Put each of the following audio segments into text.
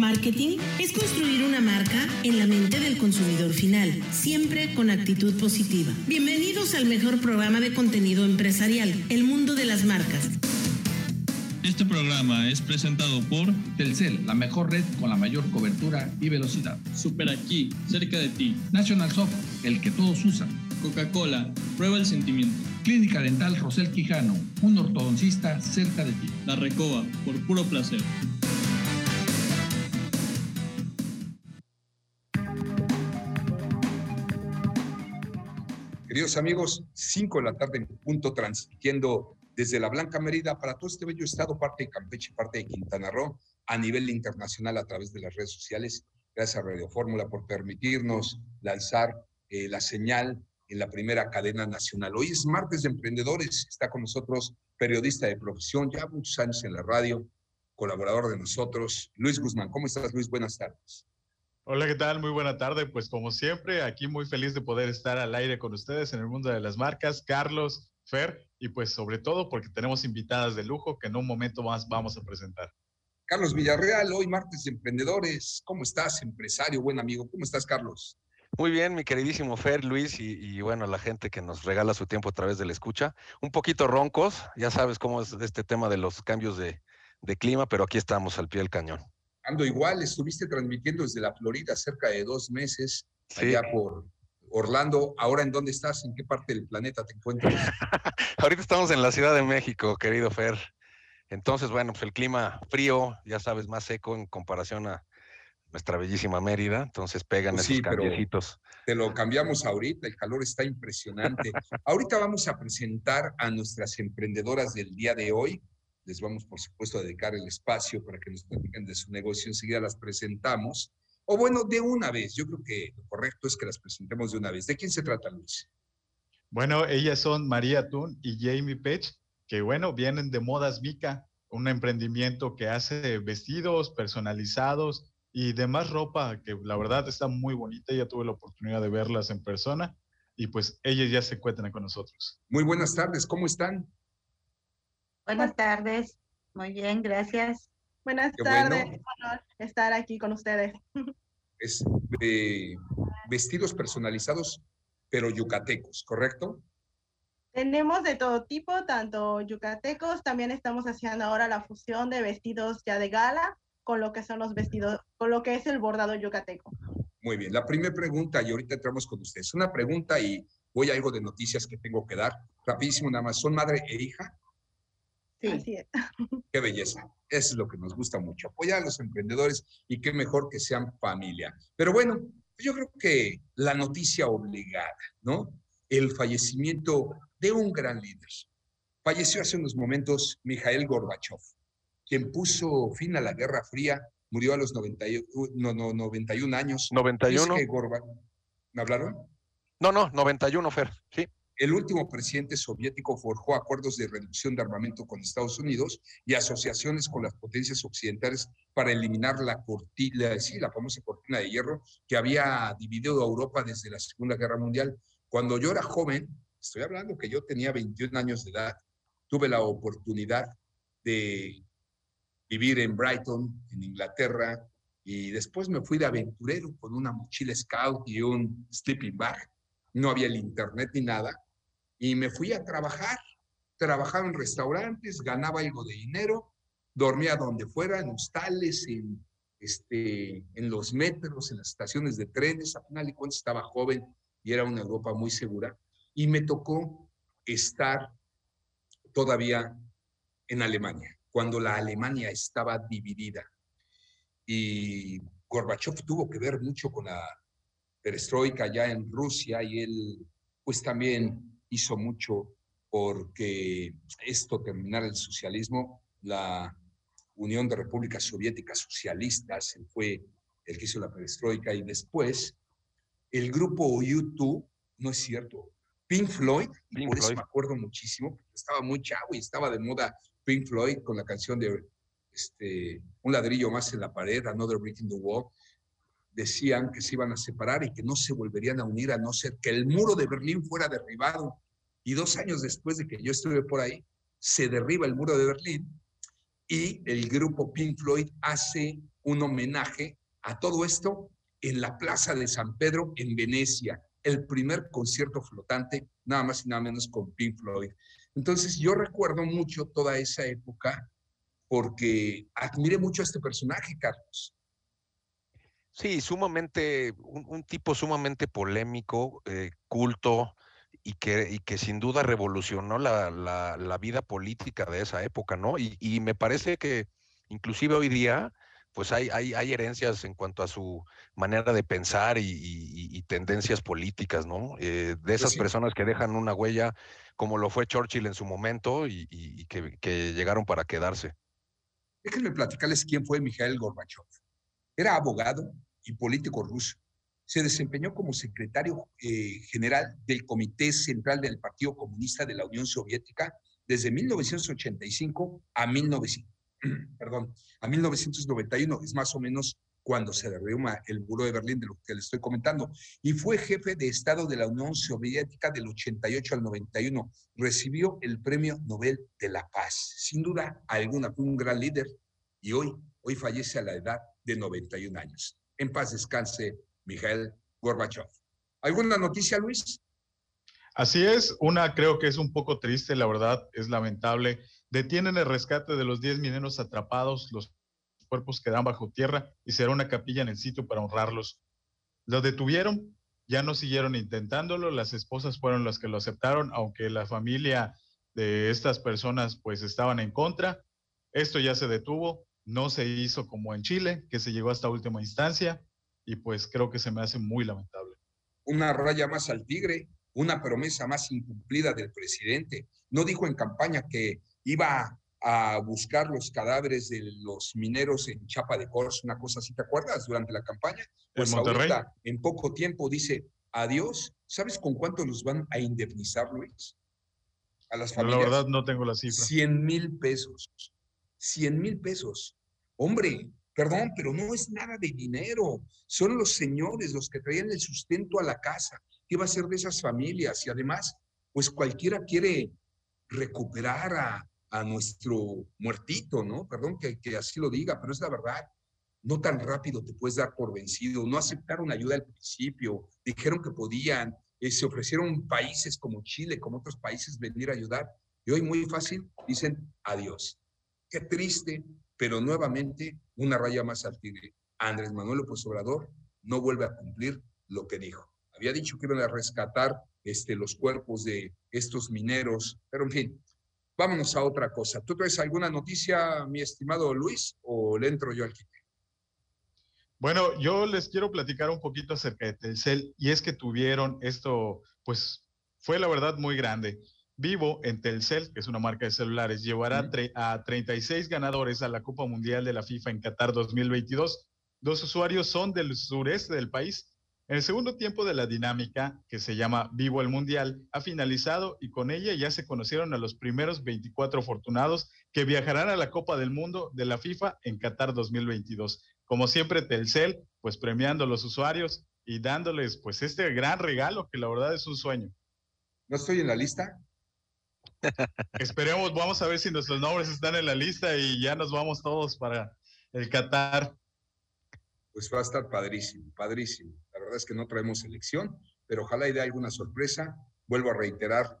Marketing es construir una marca en la mente del consumidor final, siempre con actitud positiva. Bienvenidos al mejor programa de contenido empresarial, El Mundo de las Marcas. Este programa es presentado por Telcel, la mejor red con la mayor cobertura y velocidad. Super Aquí, cerca de ti. National Soft, el que todos usan. Coca-Cola, prueba el sentimiento. Clínica Dental Rosel Quijano, un ortodoncista cerca de ti. La Recoba, por puro placer. Queridos amigos, 5 de la tarde en punto, transmitiendo desde la Blanca Mérida para todo este bello estado, parte de Campeche, parte de Quintana Roo, a nivel internacional a través de las redes sociales. Gracias a Radio Fórmula por permitirnos lanzar eh, la señal en la primera cadena nacional. Hoy es martes de emprendedores, está con nosotros periodista de profesión, ya muchos años en la radio, colaborador de nosotros, Luis Guzmán. ¿Cómo estás, Luis? Buenas tardes. Hola, ¿qué tal? Muy buena tarde. Pues como siempre, aquí muy feliz de poder estar al aire con ustedes en el mundo de las marcas. Carlos, Fer, y pues sobre todo porque tenemos invitadas de lujo que en un momento más vamos a presentar. Carlos Villarreal, hoy martes de emprendedores. ¿Cómo estás, empresario, buen amigo? ¿Cómo estás, Carlos? Muy bien, mi queridísimo Fer, Luis y, y, bueno, la gente que nos regala su tiempo a través de la escucha. Un poquito roncos, ya sabes cómo es este tema de los cambios de, de clima, pero aquí estamos al pie del cañón. Igual, estuviste transmitiendo desde la Florida cerca de dos meses, sí. allá por Orlando. ¿Ahora en dónde estás? ¿En qué parte del planeta te encuentras? Ahorita estamos en la Ciudad de México, querido Fer. Entonces, bueno, pues el clima frío, ya sabes, más seco en comparación a nuestra bellísima Mérida, entonces pegan pues esos sí, cambiecitos. Te lo cambiamos ahorita, el calor está impresionante. ahorita vamos a presentar a nuestras emprendedoras del día de hoy les vamos, por supuesto, a dedicar el espacio para que nos platiquen de su negocio. Enseguida las presentamos. O bueno, de una vez. Yo creo que lo correcto es que las presentemos de una vez. ¿De quién se trata, Luis? Bueno, ellas son María Tun y Jamie Pech, que bueno, vienen de Modas Mica, un emprendimiento que hace vestidos personalizados y demás ropa que la verdad está muy bonita. Ya tuve la oportunidad de verlas en persona y pues ellas ya se encuentran con nosotros. Muy buenas tardes, ¿cómo están? Buenas tardes. Muy bien, gracias. Buenas Qué tardes. Bueno. estar aquí con ustedes. Es de vestidos personalizados, pero yucatecos, ¿correcto? Tenemos de todo tipo, tanto yucatecos, también estamos haciendo ahora la fusión de vestidos ya de gala con lo que son los vestidos, con lo que es el bordado yucateco. Muy bien, la primera pregunta, y ahorita entramos con ustedes, una pregunta y voy a algo de noticias que tengo que dar. Rapidísimo, nada más, ¿son madre e hija? Sí. Así es. Qué belleza. Eso es lo que nos gusta mucho. Apoyar a los emprendedores y qué mejor que sean familia. Pero bueno, yo creo que la noticia obligada, ¿no? El fallecimiento de un gran líder. Falleció hace unos momentos Mikhail Gorbachev, quien puso fin a la Guerra Fría, murió a los 90, no, no, 91 años. 91. ¿Me hablaron? No, no, 91, Fer, sí el último presidente soviético forjó acuerdos de reducción de armamento con Estados Unidos y asociaciones con las potencias occidentales para eliminar la cortina, sí, la famosa cortina de hierro que había dividido a Europa desde la Segunda Guerra Mundial. Cuando yo era joven, estoy hablando que yo tenía 21 años de edad, tuve la oportunidad de vivir en Brighton, en Inglaterra, y después me fui de aventurero con una mochila scout y un sleeping bag. No había el internet ni nada y me fui a trabajar. Trabajaba en restaurantes, ganaba algo de dinero, dormía donde fuera, en hostales, en, este, en los metros, en las estaciones de trenes. A final de cuentas estaba joven y era una Europa muy segura. Y me tocó estar todavía en Alemania, cuando la Alemania estaba dividida. Y Gorbachev tuvo que ver mucho con la perestroika allá en Rusia y él pues también hizo mucho porque esto terminara el socialismo. La Unión de Repúblicas Soviéticas Socialistas fue el que hizo la perestroika y después el grupo U2, no es cierto, Pink Floyd, y por eso me acuerdo muchísimo, porque estaba muy chavo y estaba de moda Pink Floyd con la canción de este, Un ladrillo más en la pared, Another Brick in the Wall, decían que se iban a separar y que no se volverían a unir a no ser que el muro de Berlín fuera derribado. Y dos años después de que yo estuve por ahí, se derriba el muro de Berlín y el grupo Pink Floyd hace un homenaje a todo esto en la Plaza de San Pedro en Venecia, el primer concierto flotante, nada más y nada menos con Pink Floyd. Entonces yo recuerdo mucho toda esa época porque admiré mucho a este personaje, Carlos. Sí, sumamente, un, tipo sumamente polémico, eh, culto, y que, y que sin duda revolucionó la, la, vida política de esa época, ¿no? Y, y, me parece que inclusive hoy día, pues hay, hay, hay herencias en cuanto a su manera de pensar y, y, tendencias políticas, ¿no? Eh, de pues esas personas que dejan una huella, como lo fue Churchill en su momento y, que, que, llegaron para quedarse. Déjenme platicarles quién fue Mikhail Gorbachev. Era abogado y político ruso se desempeñó como secretario eh, general del Comité Central del Partido Comunista de la Unión Soviética desde 1985 a, 1900, perdón, a 1991. Es más o menos cuando se derrumba el muro de Berlín, de lo que le estoy comentando. Y fue jefe de Estado de la Unión Soviética del 88 al 91. Recibió el Premio Nobel de la Paz. Sin duda alguna, fue un gran líder y hoy, hoy fallece a la edad de 91 años. En paz descanse Mikhail Gorbachev. ¿Alguna noticia, Luis? Así es, una creo que es un poco triste, la verdad, es lamentable. Detienen el rescate de los 10 mineros atrapados, los cuerpos quedan bajo tierra y será una capilla en el sitio para honrarlos. Los detuvieron, ya no siguieron intentándolo, las esposas fueron las que lo aceptaron, aunque la familia de estas personas pues estaban en contra. Esto ya se detuvo, no se hizo como en Chile, que se llegó hasta última instancia y pues creo que se me hace muy lamentable. Una raya más al tigre, una promesa más incumplida del presidente. No dijo en campaña que iba a buscar los cadáveres de los mineros en Chapa de Corzo, una cosa así, ¿te acuerdas? Durante la campaña. Pues ahorita, en poco tiempo dice adiós. ¿Sabes con cuánto los van a indemnizar, Luis? A las familias. La verdad no tengo la cifra. 100 mil pesos. 100 mil pesos. Hombre, Perdón, pero no es nada de dinero. Son los señores los que traían el sustento a la casa. ¿Qué va a ser de esas familias? Y además, pues cualquiera quiere recuperar a, nuestro muertito, ¿no? Perdón que, que, así lo diga, pero es la verdad. No tan rápido te puedes dar por vencido. No aceptaron ayuda al principio. Dijeron que podían. Eh, se ofrecieron países como Chile, como otros países, venir a ayudar. Y hoy muy fácil dicen adiós. Qué triste, pero nuevamente una raya más al tigre. Andrés Manuel López Obrador no vuelve a cumplir lo que dijo. Había dicho que iban a rescatar este, los cuerpos de estos mineros, pero en fin, vámonos a otra cosa. ¿Tú traes alguna noticia, mi estimado Luis, o le entro yo al quite? Bueno, yo les quiero platicar un poquito acerca de Telcel y es que tuvieron esto, pues fue la verdad muy grande. Vivo en Telcel, que es una marca de celulares, llevará a 36 ganadores a la Copa Mundial de la FIFA en Qatar 2022. Dos usuarios son del sureste del país. En el segundo tiempo de la dinámica, que se llama Vivo el Mundial, ha finalizado y con ella ya se conocieron a los primeros 24 afortunados que viajarán a la Copa del Mundo de la FIFA en Qatar 2022. Como siempre, Telcel, pues premiando a los usuarios y dándoles pues este gran regalo que la verdad es un sueño. ¿No estoy en la lista? Esperemos, vamos a ver si nuestros nombres están en la lista y ya nos vamos todos para el Qatar. Pues va a estar padrísimo, padrísimo. La verdad es que no traemos elección, pero ojalá y dé alguna sorpresa. Vuelvo a reiterar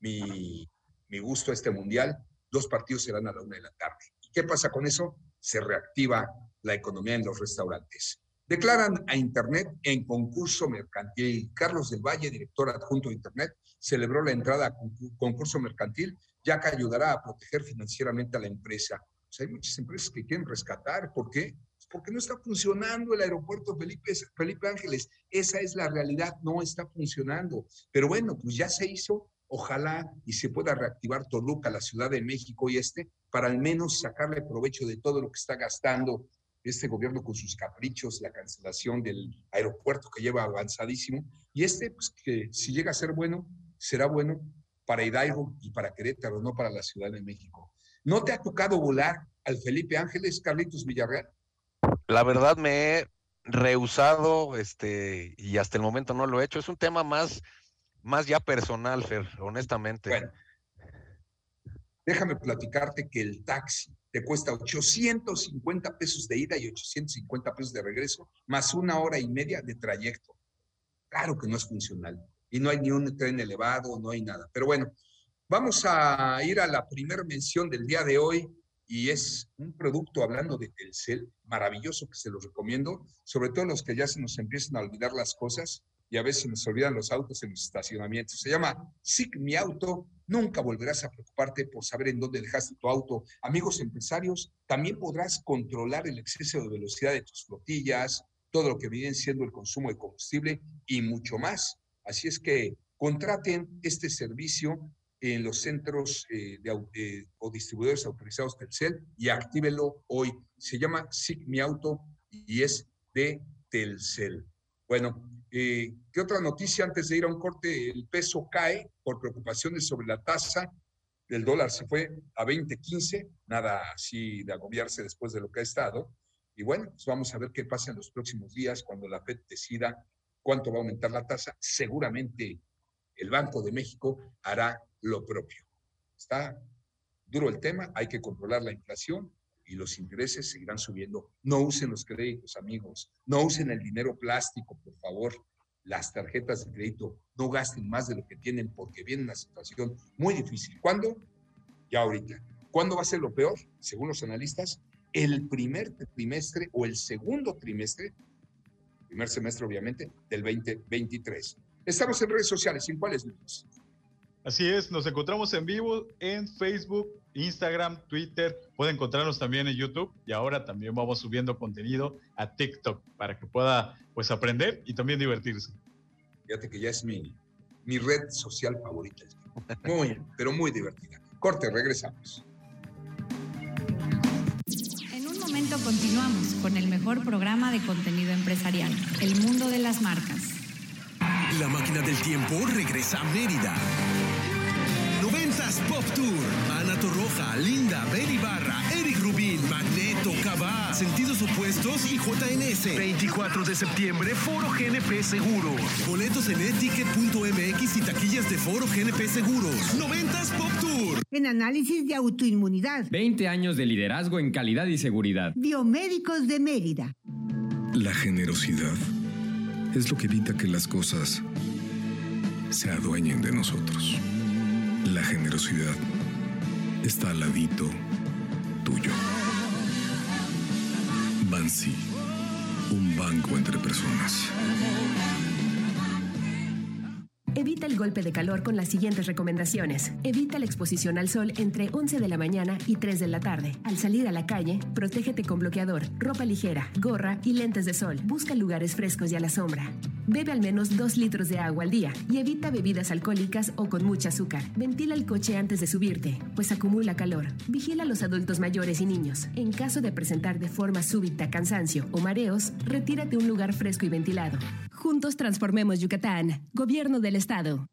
mi, mi gusto a este mundial. Dos partidos serán a la una de la tarde. ¿Y qué pasa con eso? Se reactiva la economía en los restaurantes. Declaran a Internet en concurso mercantil. Carlos del Valle, director adjunto de Internet, celebró la entrada a concurso mercantil, ya que ayudará a proteger financieramente a la empresa. hay muchas empresas que quieren rescatar. ¿Por qué? Pues porque no está funcionando el aeropuerto Felipe, Felipe Ángeles. Esa es la realidad, no está funcionando. Pero bueno, pues ya se hizo. Ojalá y se pueda reactivar Toluca, la Ciudad de México y este, para al menos sacarle provecho de todo lo que está gastando este gobierno con sus caprichos, la cancelación del aeropuerto que lleva avanzadísimo, y este, pues que si llega a ser bueno, será bueno para Hidalgo y para Querétaro, no para la Ciudad de México. ¿No te ha tocado volar al Felipe Ángeles, Carlitos Villarreal? La verdad me he rehusado, este, y hasta el momento no lo he hecho. Es un tema más, más ya personal, Fer, honestamente. Bueno, déjame platicarte que el taxi te cuesta 850 pesos de ida y 850 pesos de regreso, más una hora y media de trayecto. Claro que no es funcional. Y no hay ni un tren elevado, no hay nada. Pero bueno, vamos a ir a la primera mención del día de hoy y es un producto hablando de Telcel, maravilloso que se los recomiendo, sobre todo los que ya se nos empiezan a olvidar las cosas y a veces nos olvidan los autos en los estacionamientos. Se llama SIC Mi Auto. Nunca volverás a preocuparte por saber en dónde dejaste tu auto. Amigos empresarios, también podrás controlar el exceso de velocidad de tus flotillas, todo lo que viene siendo el consumo de combustible y mucho más. Así es que contraten este servicio en los centros eh, de, o distribuidores autorizados Telcel y actívelo hoy. Se llama SIC Mi Auto y es de Telcel. Bueno, eh, ¿Qué otra noticia antes de ir a un corte? El peso cae por preocupaciones sobre la tasa. El dólar se fue a 20.15, nada así de agobiarse después de lo que ha estado. Y bueno, pues vamos a ver qué pasa en los próximos días cuando la FED decida cuánto va a aumentar la tasa. Seguramente el Banco de México hará lo propio. Está duro el tema, hay que controlar la inflación y los intereses seguirán subiendo. No usen los créditos, amigos. No usen el dinero plástico, por favor. Las tarjetas de crédito no gasten más de lo que tienen porque viene una situación muy difícil. ¿Cuándo? Ya ahorita. ¿Cuándo va a ser lo peor? Según los analistas, el primer trimestre o el segundo trimestre, primer semestre obviamente, del 2023. Estamos en redes sociales, ¿en cuáles? Así es, nos encontramos en vivo en Facebook, Instagram, Twitter, puede encontrarnos también en YouTube y ahora también vamos subiendo contenido a TikTok para que pueda pues aprender y también divertirse. Fíjate que ya es mi, mi red social favorita. Muy, pero muy divertida. Corte, regresamos. En un momento continuamos con el mejor programa de contenido empresarial, El Mundo de las Marcas. La máquina del tiempo regresa a Mérida Pop Tour. Ana Torroja, Linda, Beri Barra, Eric Rubín, Magneto, Cabá, Sentidos Opuestos y JNS. 24 de septiembre, Foro GNP Seguros. Boletos en eticket.mx y taquillas de Foro GNP Seguros. 90 Pop Tour. En análisis de autoinmunidad. 20 años de liderazgo en calidad y seguridad. Biomédicos de Mérida. La generosidad es lo que evita que las cosas se adueñen de nosotros. La generosidad está al ladito tuyo. Bansi, un banco entre personas. Evita el golpe de calor con las siguientes recomendaciones. Evita la exposición al sol entre 11 de la mañana y 3 de la tarde. Al salir a la calle, protégete con bloqueador, ropa ligera, gorra y lentes de sol. Busca lugares frescos y a la sombra. Bebe al menos 2 litros de agua al día y evita bebidas alcohólicas o con mucha azúcar. Ventila el coche antes de subirte, pues acumula calor. Vigila a los adultos mayores y niños. En caso de presentar de forma súbita cansancio o mareos, retírate a un lugar fresco y ventilado. Juntos transformemos Yucatán. Gobierno del Estado.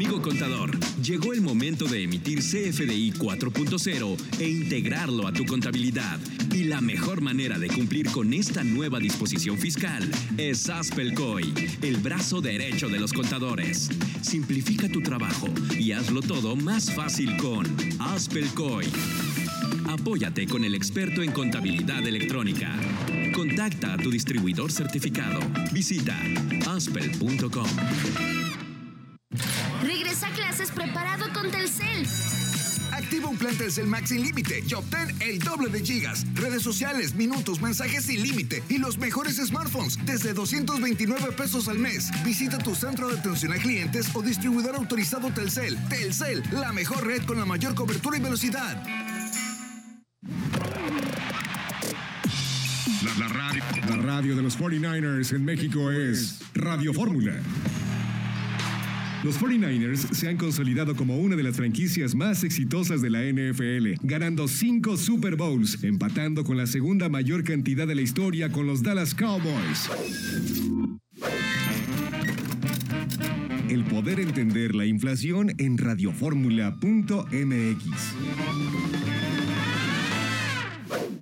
Amigo contador, llegó el momento de emitir CFDI 4.0 e integrarlo a tu contabilidad. Y la mejor manera de cumplir con esta nueva disposición fiscal es Aspelcoy, el brazo derecho de los contadores. Simplifica tu trabajo y hazlo todo más fácil con Aspelcoy. Apóyate con el experto en contabilidad electrónica. Contacta a tu distribuidor certificado. Visita aspel.com. Regresa a clases preparado con Telcel. Activa un plan Telcel Max sin límite y obtén el doble de gigas, redes sociales, minutos, mensajes sin límite y los mejores smartphones desde 229 pesos al mes. Visita tu centro de atención a clientes o distribuidor autorizado Telcel. Telcel, la mejor red con la mayor cobertura y velocidad. La, radio, la radio de los 49ers en México es Radio Fórmula. Los 49ers se han consolidado como una de las franquicias más exitosas de la NFL, ganando cinco Super Bowls, empatando con la segunda mayor cantidad de la historia con los Dallas Cowboys. El poder entender la inflación en radioformula.mx.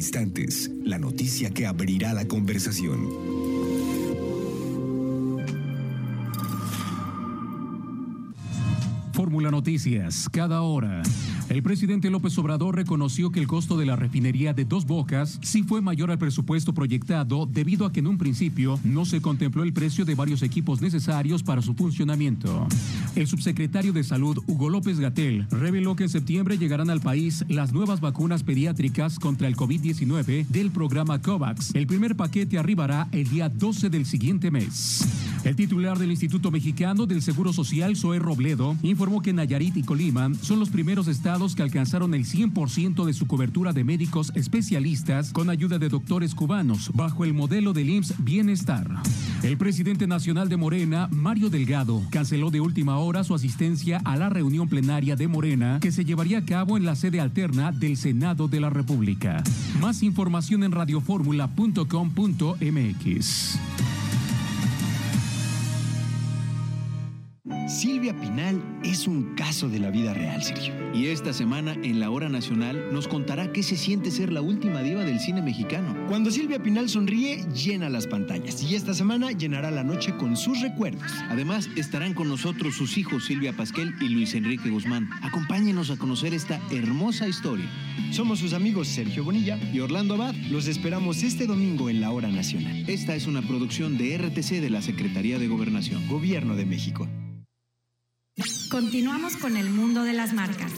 Instantes, la noticia que abrirá la conversación. Fórmula Noticias, cada hora. El presidente López Obrador reconoció que el costo de la refinería de Dos Bocas sí fue mayor al presupuesto proyectado debido a que en un principio no se contempló el precio de varios equipos necesarios para su funcionamiento. El subsecretario de Salud, Hugo López Gatel, reveló que en septiembre llegarán al país las nuevas vacunas pediátricas contra el COVID-19 del programa COVAX. El primer paquete arribará el día 12 del siguiente mes. El titular del Instituto Mexicano del Seguro Social, Zoe Robledo, informó que Nayarit y Colima son los primeros estados que alcanzaron el 100% de su cobertura de médicos especialistas con ayuda de doctores cubanos bajo el modelo del IMSS Bienestar. El presidente nacional de Morena, Mario Delgado, canceló de última hora su asistencia a la reunión plenaria de Morena que se llevaría a cabo en la sede alterna del Senado de la República. Más información en radioformula.com.mx. Silvia Pinal es un caso de la vida real, Sergio. Y esta semana, en la Hora Nacional, nos contará qué se siente ser la última diva del cine mexicano. Cuando Silvia Pinal sonríe, llena las pantallas. Y esta semana llenará la noche con sus recuerdos. Además, estarán con nosotros sus hijos Silvia Pasquel y Luis Enrique Guzmán. Acompáñenos a conocer esta hermosa historia. Somos sus amigos Sergio Bonilla y Orlando Abad. Los esperamos este domingo en la Hora Nacional. Esta es una producción de RTC de la Secretaría de Gobernación. Gobierno de México. Continuamos con el mundo de las marcas.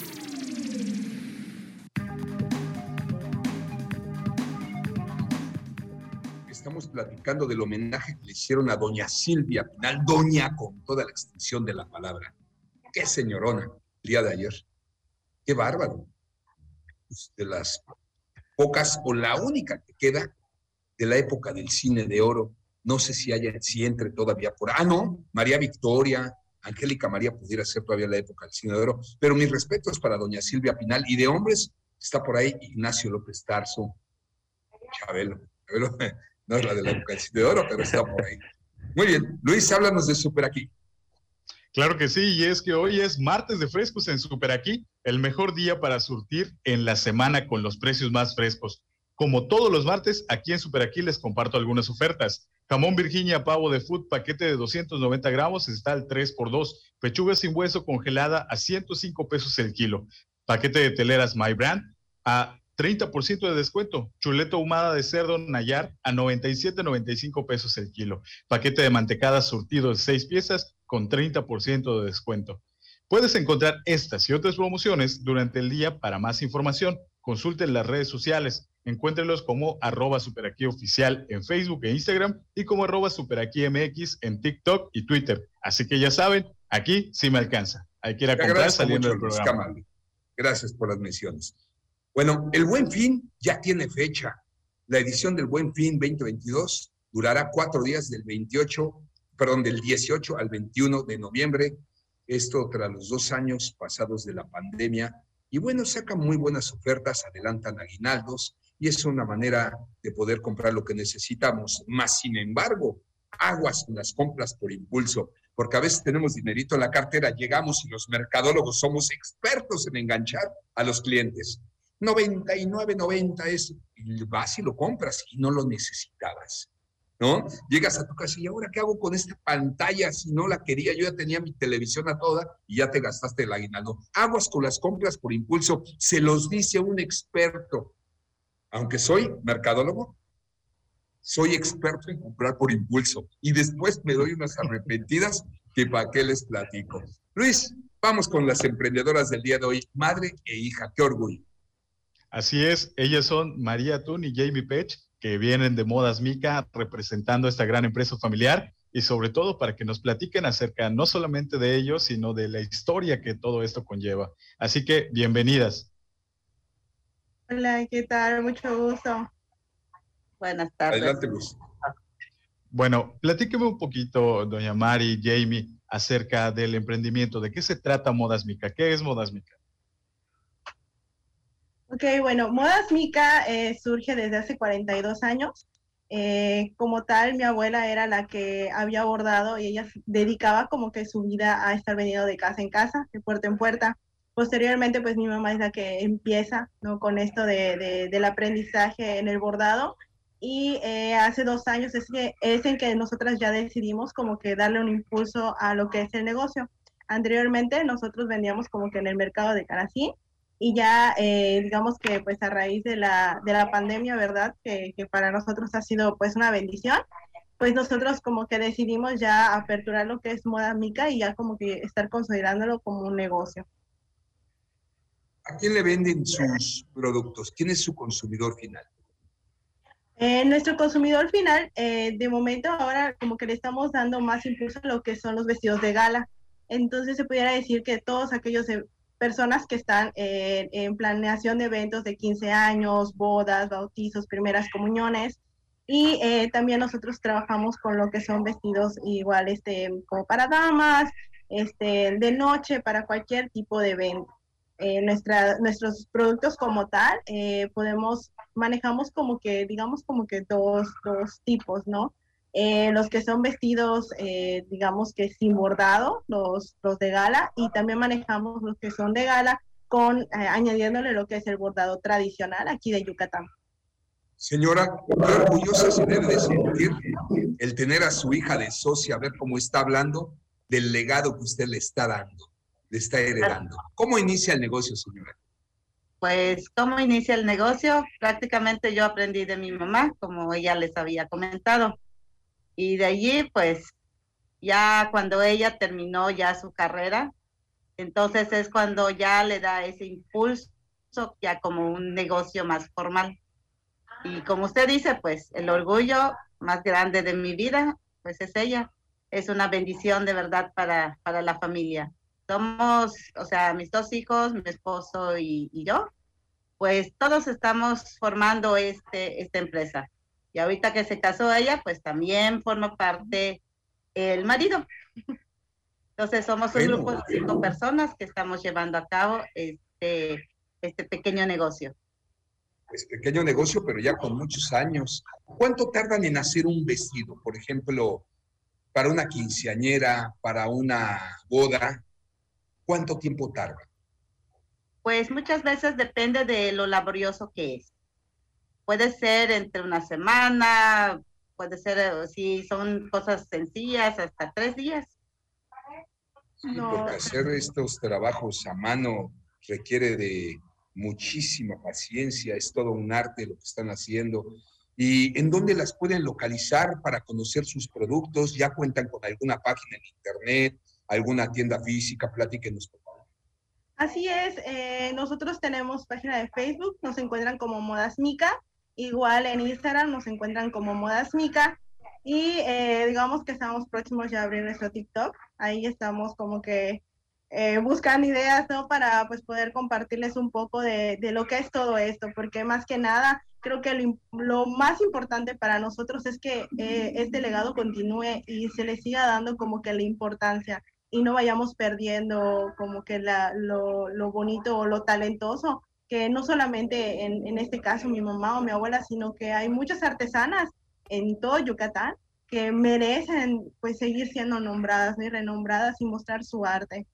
Estamos platicando del homenaje que le hicieron a doña Silvia Pinal, doña con toda la extensión de la palabra. Qué señorona, el día de ayer. Qué bárbaro. Pues, de las pocas o la única que queda de la época del cine de oro. No sé si haya, si entre todavía por. Ah, no, María Victoria, Angélica María pudiera ser todavía la época del cine de oro, pero mi respeto es para doña Silvia Pinal y de hombres está por ahí Ignacio López Tarso, Chabelo, Chabelo no es la de la época del cine de oro, pero está por ahí. Muy bien, Luis, háblanos de Super Aquí. Claro que sí, y es que hoy es martes de frescos en Super Aquí, el mejor día para surtir en la semana con los precios más frescos. Como todos los martes, aquí en Super Aquí les comparto algunas ofertas. Jamón Virginia pavo de food paquete de 290 gramos está al 3x2. Pechuga sin hueso congelada a 105 pesos el kilo. Paquete de teleras My Brand a 30% de descuento. Chuleta ahumada de cerdo Nayar a 97.95 pesos el kilo. Paquete de mantecada surtido de 6 piezas con 30% de descuento. Puedes encontrar estas y otras promociones durante el día. Para más información, consulte las redes sociales Encuéntrenlos como arroba superaquioficial en Facebook e Instagram y como arroba superaquimx en TikTok y Twitter. Así que ya saben, aquí sí me alcanza. Hay que ir a comprar saliendo del programa. Gracias por las menciones. Bueno, el Buen Fin ya tiene fecha. La edición del Buen Fin 2022 durará cuatro días del 28, perdón, del 18 al 21 de noviembre. Esto tras los dos años pasados de la pandemia. Y bueno, sacan muy buenas ofertas, adelantan aguinaldos, y es una manera de poder comprar lo que necesitamos. Más sin embargo, aguas las compras por impulso, porque a veces tenemos dinerito en la cartera, llegamos y los mercadólogos somos expertos en enganchar a los clientes. 99.90 es, vas y lo compras y no lo necesitabas. ¿No? Llegas a tu casa y ahora qué hago con esta pantalla si no la quería, yo ya tenía mi televisión a toda y ya te gastaste el aguinaldo. Aguas con las compras por impulso, se los dice un experto aunque soy mercadólogo, soy experto en comprar por impulso y después me doy unas arrepentidas que para qué les platico. Luis, vamos con las emprendedoras del día de hoy, madre e hija, qué orgullo. Así es, ellas son María Tun y Jamie Pech, que vienen de Modas Mica representando esta gran empresa familiar y sobre todo para que nos platiquen acerca no solamente de ellos, sino de la historia que todo esto conlleva. Así que bienvenidas. Hola, ¿qué tal? Mucho gusto. Buenas tardes. Adelante, Luz. Bueno, platíqueme un poquito, doña Mari, Jamie, acerca del emprendimiento. ¿De qué se trata Modas Mica? ¿Qué es Modas Mica? Ok, bueno, Modas Mica eh, surge desde hace 42 años. Eh, como tal, mi abuela era la que había abordado y ella dedicaba como que su vida a estar vendiendo de casa en casa, de puerta en puerta. Posteriormente, pues mi mamá es la que empieza ¿no? con esto de, del aprendizaje en el bordado y eh, hace dos años es, que, es en que nosotras ya decidimos como que darle un impulso a lo que es el negocio. Anteriormente nosotros vendíamos como que en el mercado de Carací y ya eh, digamos que pues a raíz de la, de la pandemia, ¿verdad? Que, que, para nosotros ha sido pues una bendición, pues nosotros como que decidimos ya aperturar lo que es Moda Mica y ya como que estar consolidándolo como un negocio. ¿A quién le venden sus productos? ¿Quién es su consumidor final? Eh, nuestro consumidor final, eh, de momento ahora como que le estamos dando más impulso a lo que son los vestidos de gala. Entonces se pudiera decir que todos aquellos personas que están en planeación de eventos de 15 años, bodas, bautizos, primeras comuniones. Y también nosotros trabajamos con lo que son vestidos igual, este, como para damas, este, de noche, para cualquier tipo de evento. nuestra, nuestros productos como tal, podemos manejamos como que, digamos, como que dos, dos tipos, ¿no? Eh, los que son vestidos, eh, digamos que sin bordado, los, los de gala, y también manejamos los que son de gala con eh, añadiéndole lo que es el bordado tradicional aquí de Yucatán. Señora, qué orgullosa se debe de sentir el tener a su hija de socia, a ver cómo está hablando del legado que usted le está dando, le está heredando. ¿Cómo inicia el negocio, señora? Pues, ¿cómo inicia el negocio? Prácticamente yo aprendí de mi mamá, como ella les había comentado. Y de allí, pues, ya cuando ella terminó ya su carrera, entonces es cuando ya le da ese impulso ya como un negocio más formal. Y como usted dice, pues el orgullo más grande de mi vida, pues es ella. Es una bendición de verdad para, para la familia somos, o sea, mis dos hijos, mi esposo y, yo, pues todos estamos formando este, esta empresa. Y ahorita que se casó ella, pues también forma parte el marido. Entonces somos un grupo de cinco personas que estamos llevando a cabo este, este pequeño negocio. Es pequeño negocio, pero ya con muchos años. ¿Cuánto tardan en hacer un vestido? Por ejemplo, para una quinceañera, para una boda, ¿cuánto tiempo tarda? Pues muchas veces depende de lo laborioso que es. Puede ser entre una semana, puede ser, eh, si son cosas sencillas, hasta tres días. Porque hacer estos trabajos a mano requiere de muchísima paciencia, es todo un arte lo que están haciendo. ¿Y en dónde las pueden localizar para conocer sus productos? ¿Ya cuentan con alguna página en internet? alguna tienda física? Platíquenos, por favor. Así es, eh, nosotros tenemos página de Facebook, nos encuentran como Modas Mica, igual en Instagram nos encuentran como Modas Mica, y eh, digamos que estamos próximos ya a abrir nuestro TikTok, ahí estamos como que eh, buscando ideas, ¿no? Para pues poder compartirles un poco de, de, lo que es todo esto, porque más que nada creo que lo, lo más importante para nosotros es que este legado continúe y se le siga dando como que la importancia y no vayamos perdiendo como que la, lo, lo, bonito o lo talentoso, que no solamente en, en, este caso mi mamá o mi abuela, sino que hay muchas artesanas en todo Yucatán que merecen pues seguir siendo nombradas y renombradas y mostrar su arte.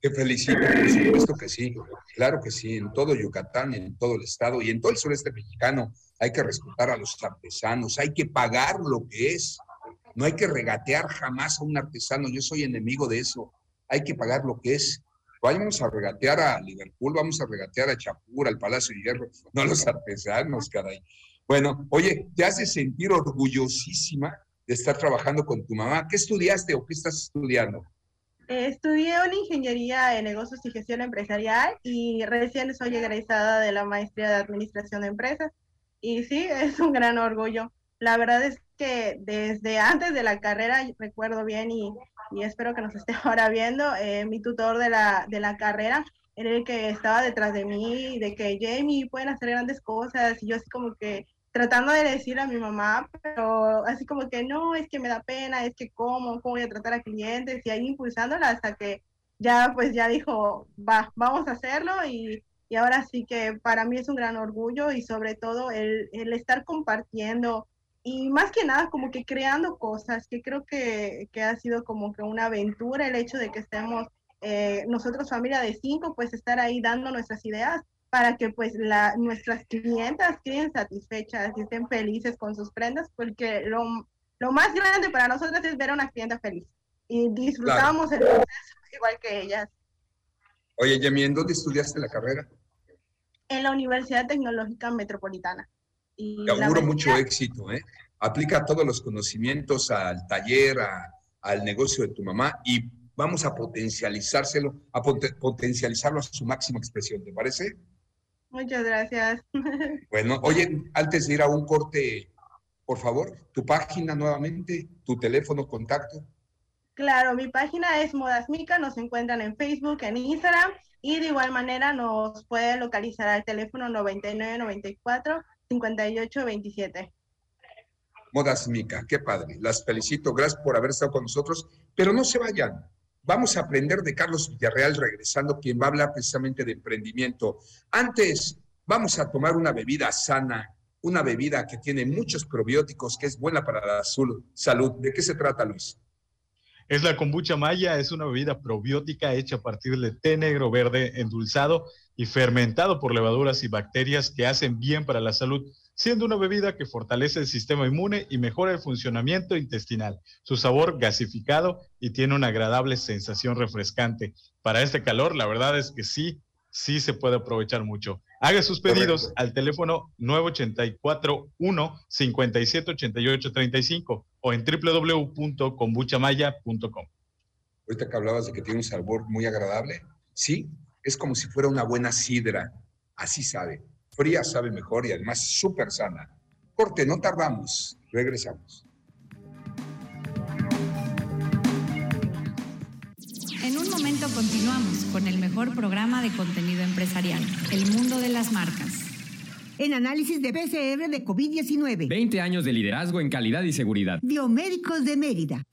Te felicito, por supuesto que sí, claro que sí, en todo Yucatán, en todo el estado y en todo el sureste mexicano hay que respetar a los artesanos, hay que pagar lo que es, no hay que regatear jamás a un artesano, yo soy enemigo de eso. Hay que pagar lo que es. Vamos a regatear a Liverpool, vamos a regatear a Chapur, al Palacio de Hierro, no a los artesanos, caray. Bueno, oye, te hace sentir orgullosísima de estar trabajando con tu mamá. ¿Qué estudiaste o qué estás estudiando? estudié una ingeniería en negocios y gestión empresarial y recién soy egresada de la maestría de administración de empresas. Y sí, es un gran orgullo. La verdad es que desde antes de la carrera, recuerdo bien y, y espero que nos esté ahora viendo, eh, mi tutor de la, de la carrera era el que estaba detrás de mí, de que Jamie pueden hacer grandes cosas, y yo así como que tratando de decir a mi mamá, pero así como que no, es que me da pena, es que cómo, cómo voy a tratar a clientes, y ahí impulsándola hasta que ya pues ya dijo, va, vamos a hacerlo, y, y ahora sí que para mí es un gran orgullo, y sobre todo el, el estar compartiendo, y más que nada como que creando cosas, que creo que, que ha sido como que una aventura el hecho de que estemos eh, nosotros familia de cinco, pues estar ahí dando nuestras ideas para que pues la, nuestras clientas queden satisfechas y estén felices con sus prendas, porque lo, lo más grande para nosotros es ver a una clienta feliz y disfrutamos el proceso igual que ellas. Oye, Yemi, ¿en dónde estudiaste la carrera? En la Universidad Tecnológica Metropolitana. Y Te auguro mucho éxito, ¿eh? Aplica todos los conocimientos al taller, al negocio de tu mamá y vamos a potencializárselo, a potencializarlo a su máxima expresión, ¿te parece? Muchas gracias. Bueno, oye, antes de ir a un corte, por favor, tu página nuevamente, tu teléfono, contacto. Claro, mi página es Modas Mica, nos encuentran en Facebook, en Instagram y de igual manera nos pueden localizar al teléfono 9994 5827. Modas Mica, qué padre. Las felicito, gracias por haber estado con nosotros, pero no se vayan. Vamos a aprender de Carlos Villarreal regresando, quien va a hablar precisamente de emprendimiento. Antes, vamos a tomar una bebida sana, una bebida que tiene muchos probióticos, que es buena para la salud. ¿De qué se trata, Luis? Es la kombucha maya, es una bebida probiótica hecha a partir de té negro verde endulzado y fermentado por levaduras y bacterias que hacen bien para la salud siendo una bebida que fortalece el sistema inmune y mejora el funcionamiento intestinal. Su sabor gasificado y tiene una agradable sensación refrescante. Para este calor, la verdad es que sí, sí se puede aprovechar mucho. Haga sus pedidos al teléfono 984-1-5788-35 o en www.kombuchamaya.com. Ahorita que hablabas de que tiene un sabor muy agradable, sí, es como si fuera una buena sidra, así sabe Fría sabe mejor y además súper sana. Corte, no tardamos. Regresamos. Con el mejor programa de contenido empresarial, El Mundo de las Marcas. En análisis de PCR de COVID-19. 20 años de liderazgo en calidad y seguridad. Biomédicos de Mérida.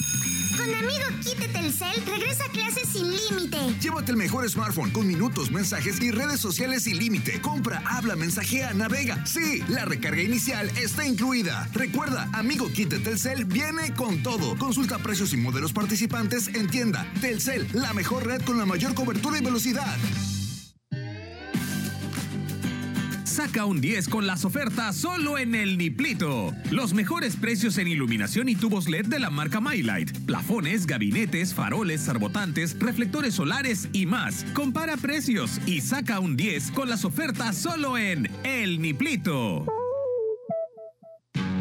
Con amigo Kit Telcel, regresa a sin límite. Llévate el mejor smartphone con minutos, mensajes y redes sociales sin límite. Compra, habla, mensajea, navega. Sí, la recarga inicial está incluida. Recuerda, amigo Kit de Telcel viene con todo. Consulta precios y modelos participantes en tienda. Telcel, la mejor red con la mayor cobertura y velocidad. Saca un 10 con las ofertas solo en el Niplito. Los mejores precios en iluminación y tubos LED de la marca MyLight. Plafones, gabinetes, faroles, sarbotantes, reflectores solares y más. Compara precios y saca un 10 con las ofertas solo en El Niplito.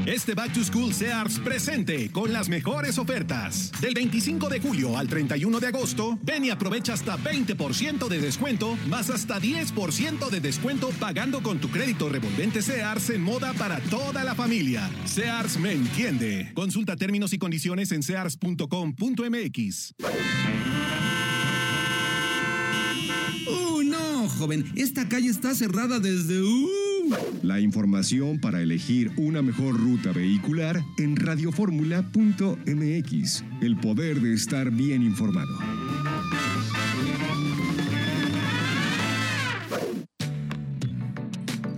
Este Back to School Sears presente con las mejores ofertas. Del 25 de julio al 31 de agosto, ven y aprovecha hasta 20% de descuento, más hasta 10% de descuento pagando con tu crédito revolvente Sears en moda para toda la familia. Sears me entiende. Consulta términos y condiciones en sears.com.mx. ¡Oh, no, joven! Esta calle está cerrada desde... Uh, la información para elegir una mejor ruta vehicular en radioformula.mx. El poder de estar bien informado.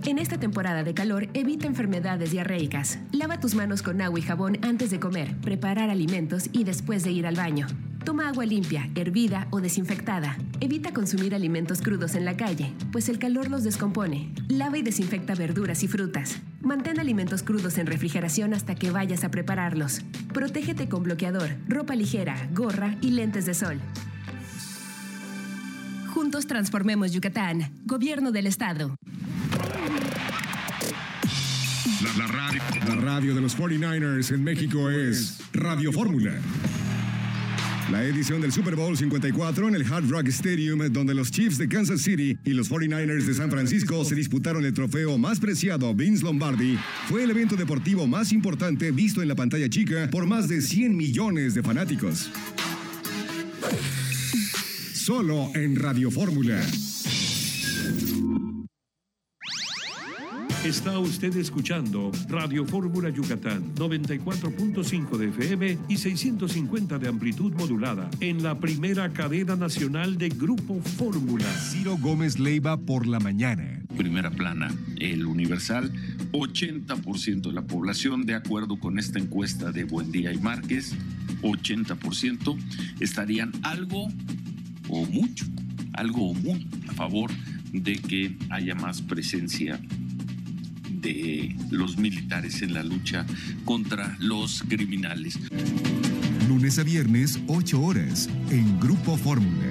En esta temporada de calor, evita enfermedades diarreicas. Lava tus manos con agua y jabón antes de comer, preparar alimentos y después de ir al baño. Toma agua limpia, hervida o desinfectada. Evita consumir alimentos crudos en la calle, pues el calor los descompone. Lava y desinfecta verduras y frutas. Mantén alimentos crudos en refrigeración hasta que vayas a prepararlos. Protégete con bloqueador, ropa ligera, gorra y lentes de sol. Juntos transformemos Yucatán. Gobierno del Estado. La, radio, la radio de los 49ers en México es Radio Fórmula. La edición del Super Bowl 54 en el Hard Rock Stadium, donde los Chiefs de Kansas City y los 49ers de San Francisco se disputaron el trofeo más preciado Vince Lombardi, fue el evento deportivo más importante visto en la pantalla chica por más de 100 millones de fanáticos. Solo en Radio Fórmula. Está usted escuchando Radio Fórmula Yucatán 94.5 de FM y 650 de amplitud modulada en la primera cadena nacional de Grupo Fórmula. Ciro Gómez Leiva por la mañana. Primera plana, el Universal, 80% de la población, de acuerdo con esta encuesta de Buendía y Márquez, 80% estarían algo o mucho, algo o muy a favor de que haya más presencia de los militares en la lucha contra los criminales. Lunes a viernes, 8 horas, en Grupo Fórmula.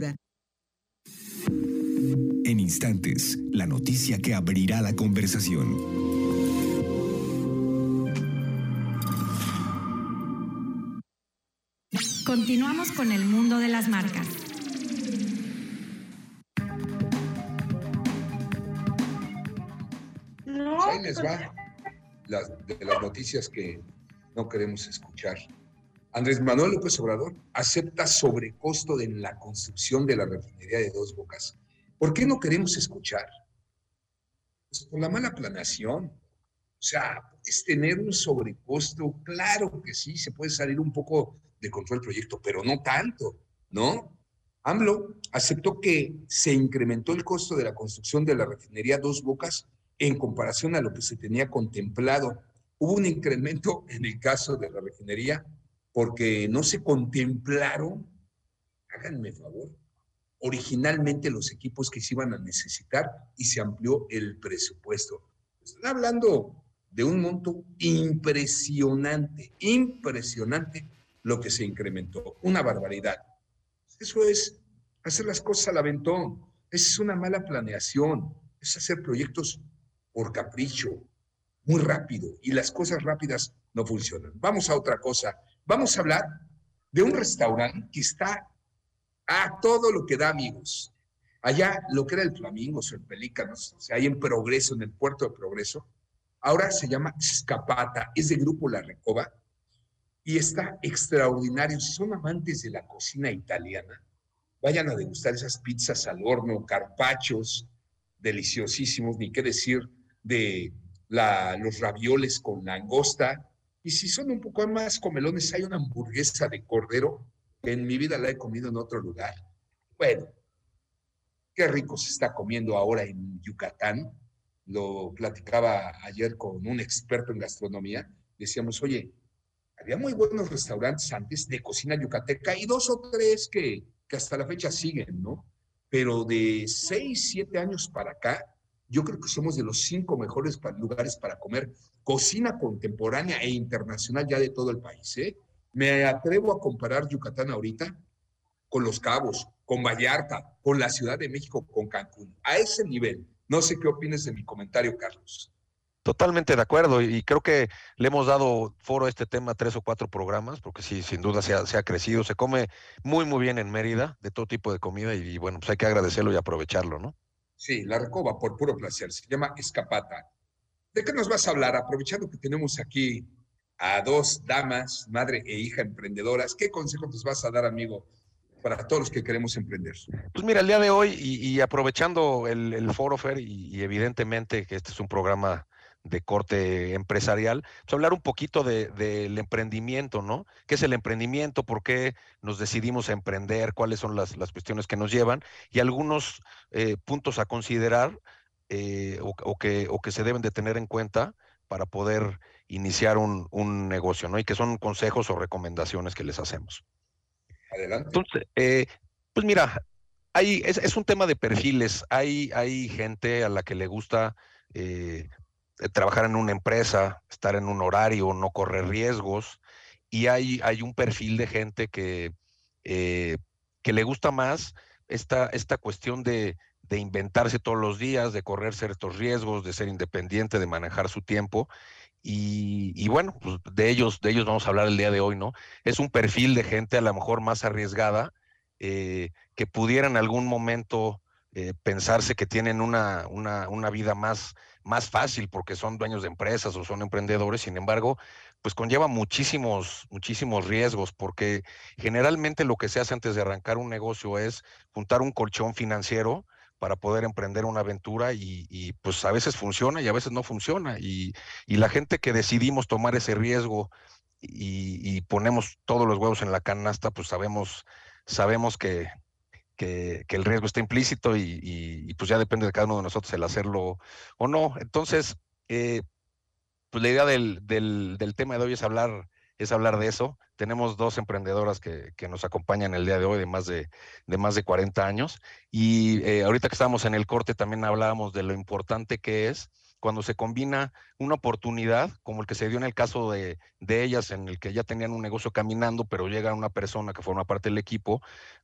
En instantes, la noticia que abrirá la conversación. Continuamos con el mundo de las marcas. Ahí les va las, de las noticias que no queremos escuchar. Andrés Manuel López Obrador acepta sobrecosto en la construcción de la refinería de Dos Bocas. ¿Por qué no queremos escuchar? Pues por la mala planeación. O sea, es tener un sobrecosto, claro que sí, se puede salir un poco de control del proyecto, pero no tanto, ¿no? AMLO aceptó que se incrementó el costo de la construcción de la refinería Dos Bocas en comparación a lo que se tenía contemplado. Hubo un incremento en el caso de la refinería porque no se contemplaron, háganme favor, originalmente los equipos que se iban a necesitar y se amplió el presupuesto. Están hablando de un monto impresionante, impresionante lo que se incrementó, una barbaridad. Eso es hacer las cosas al aventón, es una mala planeación, es hacer proyectos por capricho, muy rápido, y las cosas rápidas no funcionan. Vamos a otra cosa. Vamos a hablar de un restaurante que está a todo lo que da, amigos. Allá, lo que era el Flamingo, o el Pelícanos, o sea, ahí en Progreso, en el puerto de Progreso, ahora se llama Escapata, es de Grupo La Recoba y está extraordinario. Son amantes de la cocina italiana, vayan a degustar esas pizzas al horno, carpachos, deliciosísimos, ni qué decir de los ravioles con langosta. Y si son un poco más comelones, hay una hamburguesa de cordero que en mi vida la he comido en otro lugar. Bueno, qué rico se está comiendo ahora en Yucatán. Lo platicaba ayer con un experto en gastronomía. Decíamos, oye, había muy buenos restaurantes antes de cocina yucateca y dos o tres que, que hasta la fecha siguen, ¿no? Pero de seis, siete años para acá, yo creo que somos de los cinco mejores lugares para comer cocina contemporánea e internacional ya de todo el país. ¿eh? Me atrevo a comparar Yucatán ahorita con Los Cabos, con Vallarta, con la Ciudad de México, con Cancún. A ese nivel. No sé qué opinas de mi comentario, Carlos. Totalmente de acuerdo y creo que le hemos dado foro a este tema tres o cuatro programas porque sí, sin duda se ha, se ha crecido, se come muy, muy bien en Mérida de todo tipo de comida y, bueno, pues hay que agradecerlo y aprovecharlo, ¿no? Sí, la recoba por puro placer, se llama Escapata. ¿De qué nos vas a hablar? Aprovechando que tenemos aquí a dos damas, madre e hija emprendedoras, ¿qué consejo nos vas a dar, amigo, para todos los que queremos emprender? Pues mira, el día de hoy y, aprovechando el, foro, Fer, y evidentemente que este es un programa de corte empresarial, pues hablar un poquito del de, emprendimiento, ¿no? ¿Qué es el emprendimiento? ¿Por qué nos decidimos a emprender? ¿Cuáles son las, las cuestiones que nos llevan? Y algunos eh, puntos a considerar eh, o, o, que, o que se deben de tener en cuenta para poder iniciar un, un, negocio, ¿no? Y que son consejos o recomendaciones que les hacemos. Adelante. Entonces, eh, pues mira, hay, es, es, un tema de perfiles. Hay, hay gente a la que le gusta eh, trabajar en una empresa, estar en un horario, no correr riesgos, y hay, hay un perfil de gente que, eh, que le gusta más esta, esta cuestión de, de inventarse todos los días, de correr ciertos riesgos, de ser independiente, de manejar su tiempo. Y, bueno, pues de ellos, de ellos vamos a hablar el día de hoy, ¿no? Es un perfil de gente a lo mejor más arriesgada, eh, que pudiera en algún momento eh, pensarse que tienen una, una, una, vida más, más fácil porque son dueños de empresas o son emprendedores, sin embargo, pues conlleva muchísimos, muchísimos riesgos, porque generalmente lo que se hace antes de arrancar un negocio es juntar un colchón financiero para poder emprender una aventura y, pues a veces funciona y a veces no funciona. Y, la gente que decidimos tomar ese riesgo y, ponemos todos los huevos en la canasta, pues sabemos, sabemos que, que, el riesgo está implícito y, pues ya depende de cada uno de nosotros el hacerlo o no. Entonces, eh, pues la idea del, del, tema de hoy es hablar, es hablar de eso. Tenemos dos emprendedoras que, que nos acompañan el día de hoy de más de, de más de 40 años. Y eh, ahorita que estábamos en el corte también hablábamos de lo importante que es cuando se combina una oportunidad, como el que se dio en el caso de, de, ellas, en el que ya tenían un negocio caminando, pero llega una persona que forma parte del equipo,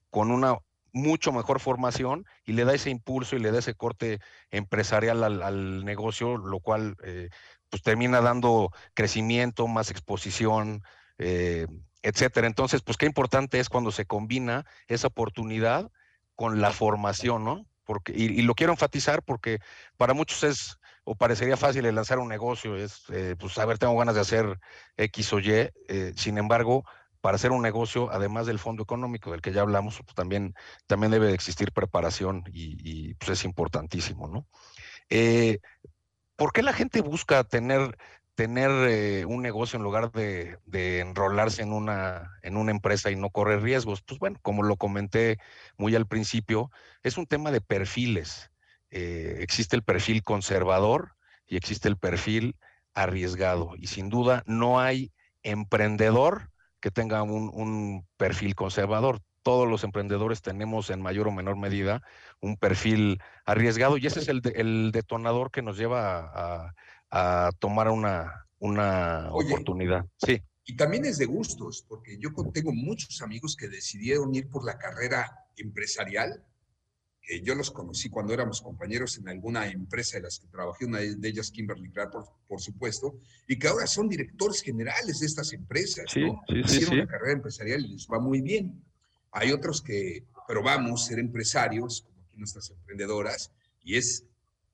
con una mucho mejor formación y le da ese impulso y le da ese corte empresarial al, negocio, lo cual eh, pues termina dando crecimiento, más exposición, eh, etcétera. Entonces, pues qué importante es cuando se combina esa oportunidad con la formación, ¿no? Porque, y, lo quiero enfatizar porque para muchos es o parecería fácil el lanzar un negocio, es, eh, pues, a ver, tengo ganas de hacer X o Y, eh, sin embargo, para hacer un negocio, además del fondo económico del que ya hablamos, pues también, también debe existir preparación y, pues es importantísimo, ¿no? Eh, ¿Por qué la gente busca tener, tener eh, un negocio en lugar de, enrolarse en una, en una empresa y no correr riesgos? Pues bueno, como lo comenté muy al principio, es un tema de perfiles. Eh, existe el perfil conservador y existe el perfil arriesgado. Y sin duda no hay emprendedor que tenga un, perfil conservador. Todos los emprendedores tenemos en mayor o menor medida un perfil arriesgado y ese es el, detonador que nos lleva a, tomar una, una oportunidad. Sí. Y también es de gustos, porque yo tengo muchos amigos que decidieron ir por la carrera empresarial yo los conocí cuando éramos compañeros en alguna empresa de las que trabajé, una de ellas Kimberly Clark, por, supuesto, y que ahora son directores generales de estas empresas, sí, ¿no? Sí, Hicieron una carrera empresarial y les va muy bien. Hay otros que probamos ser empresarios, como aquí nuestras emprendedoras, y es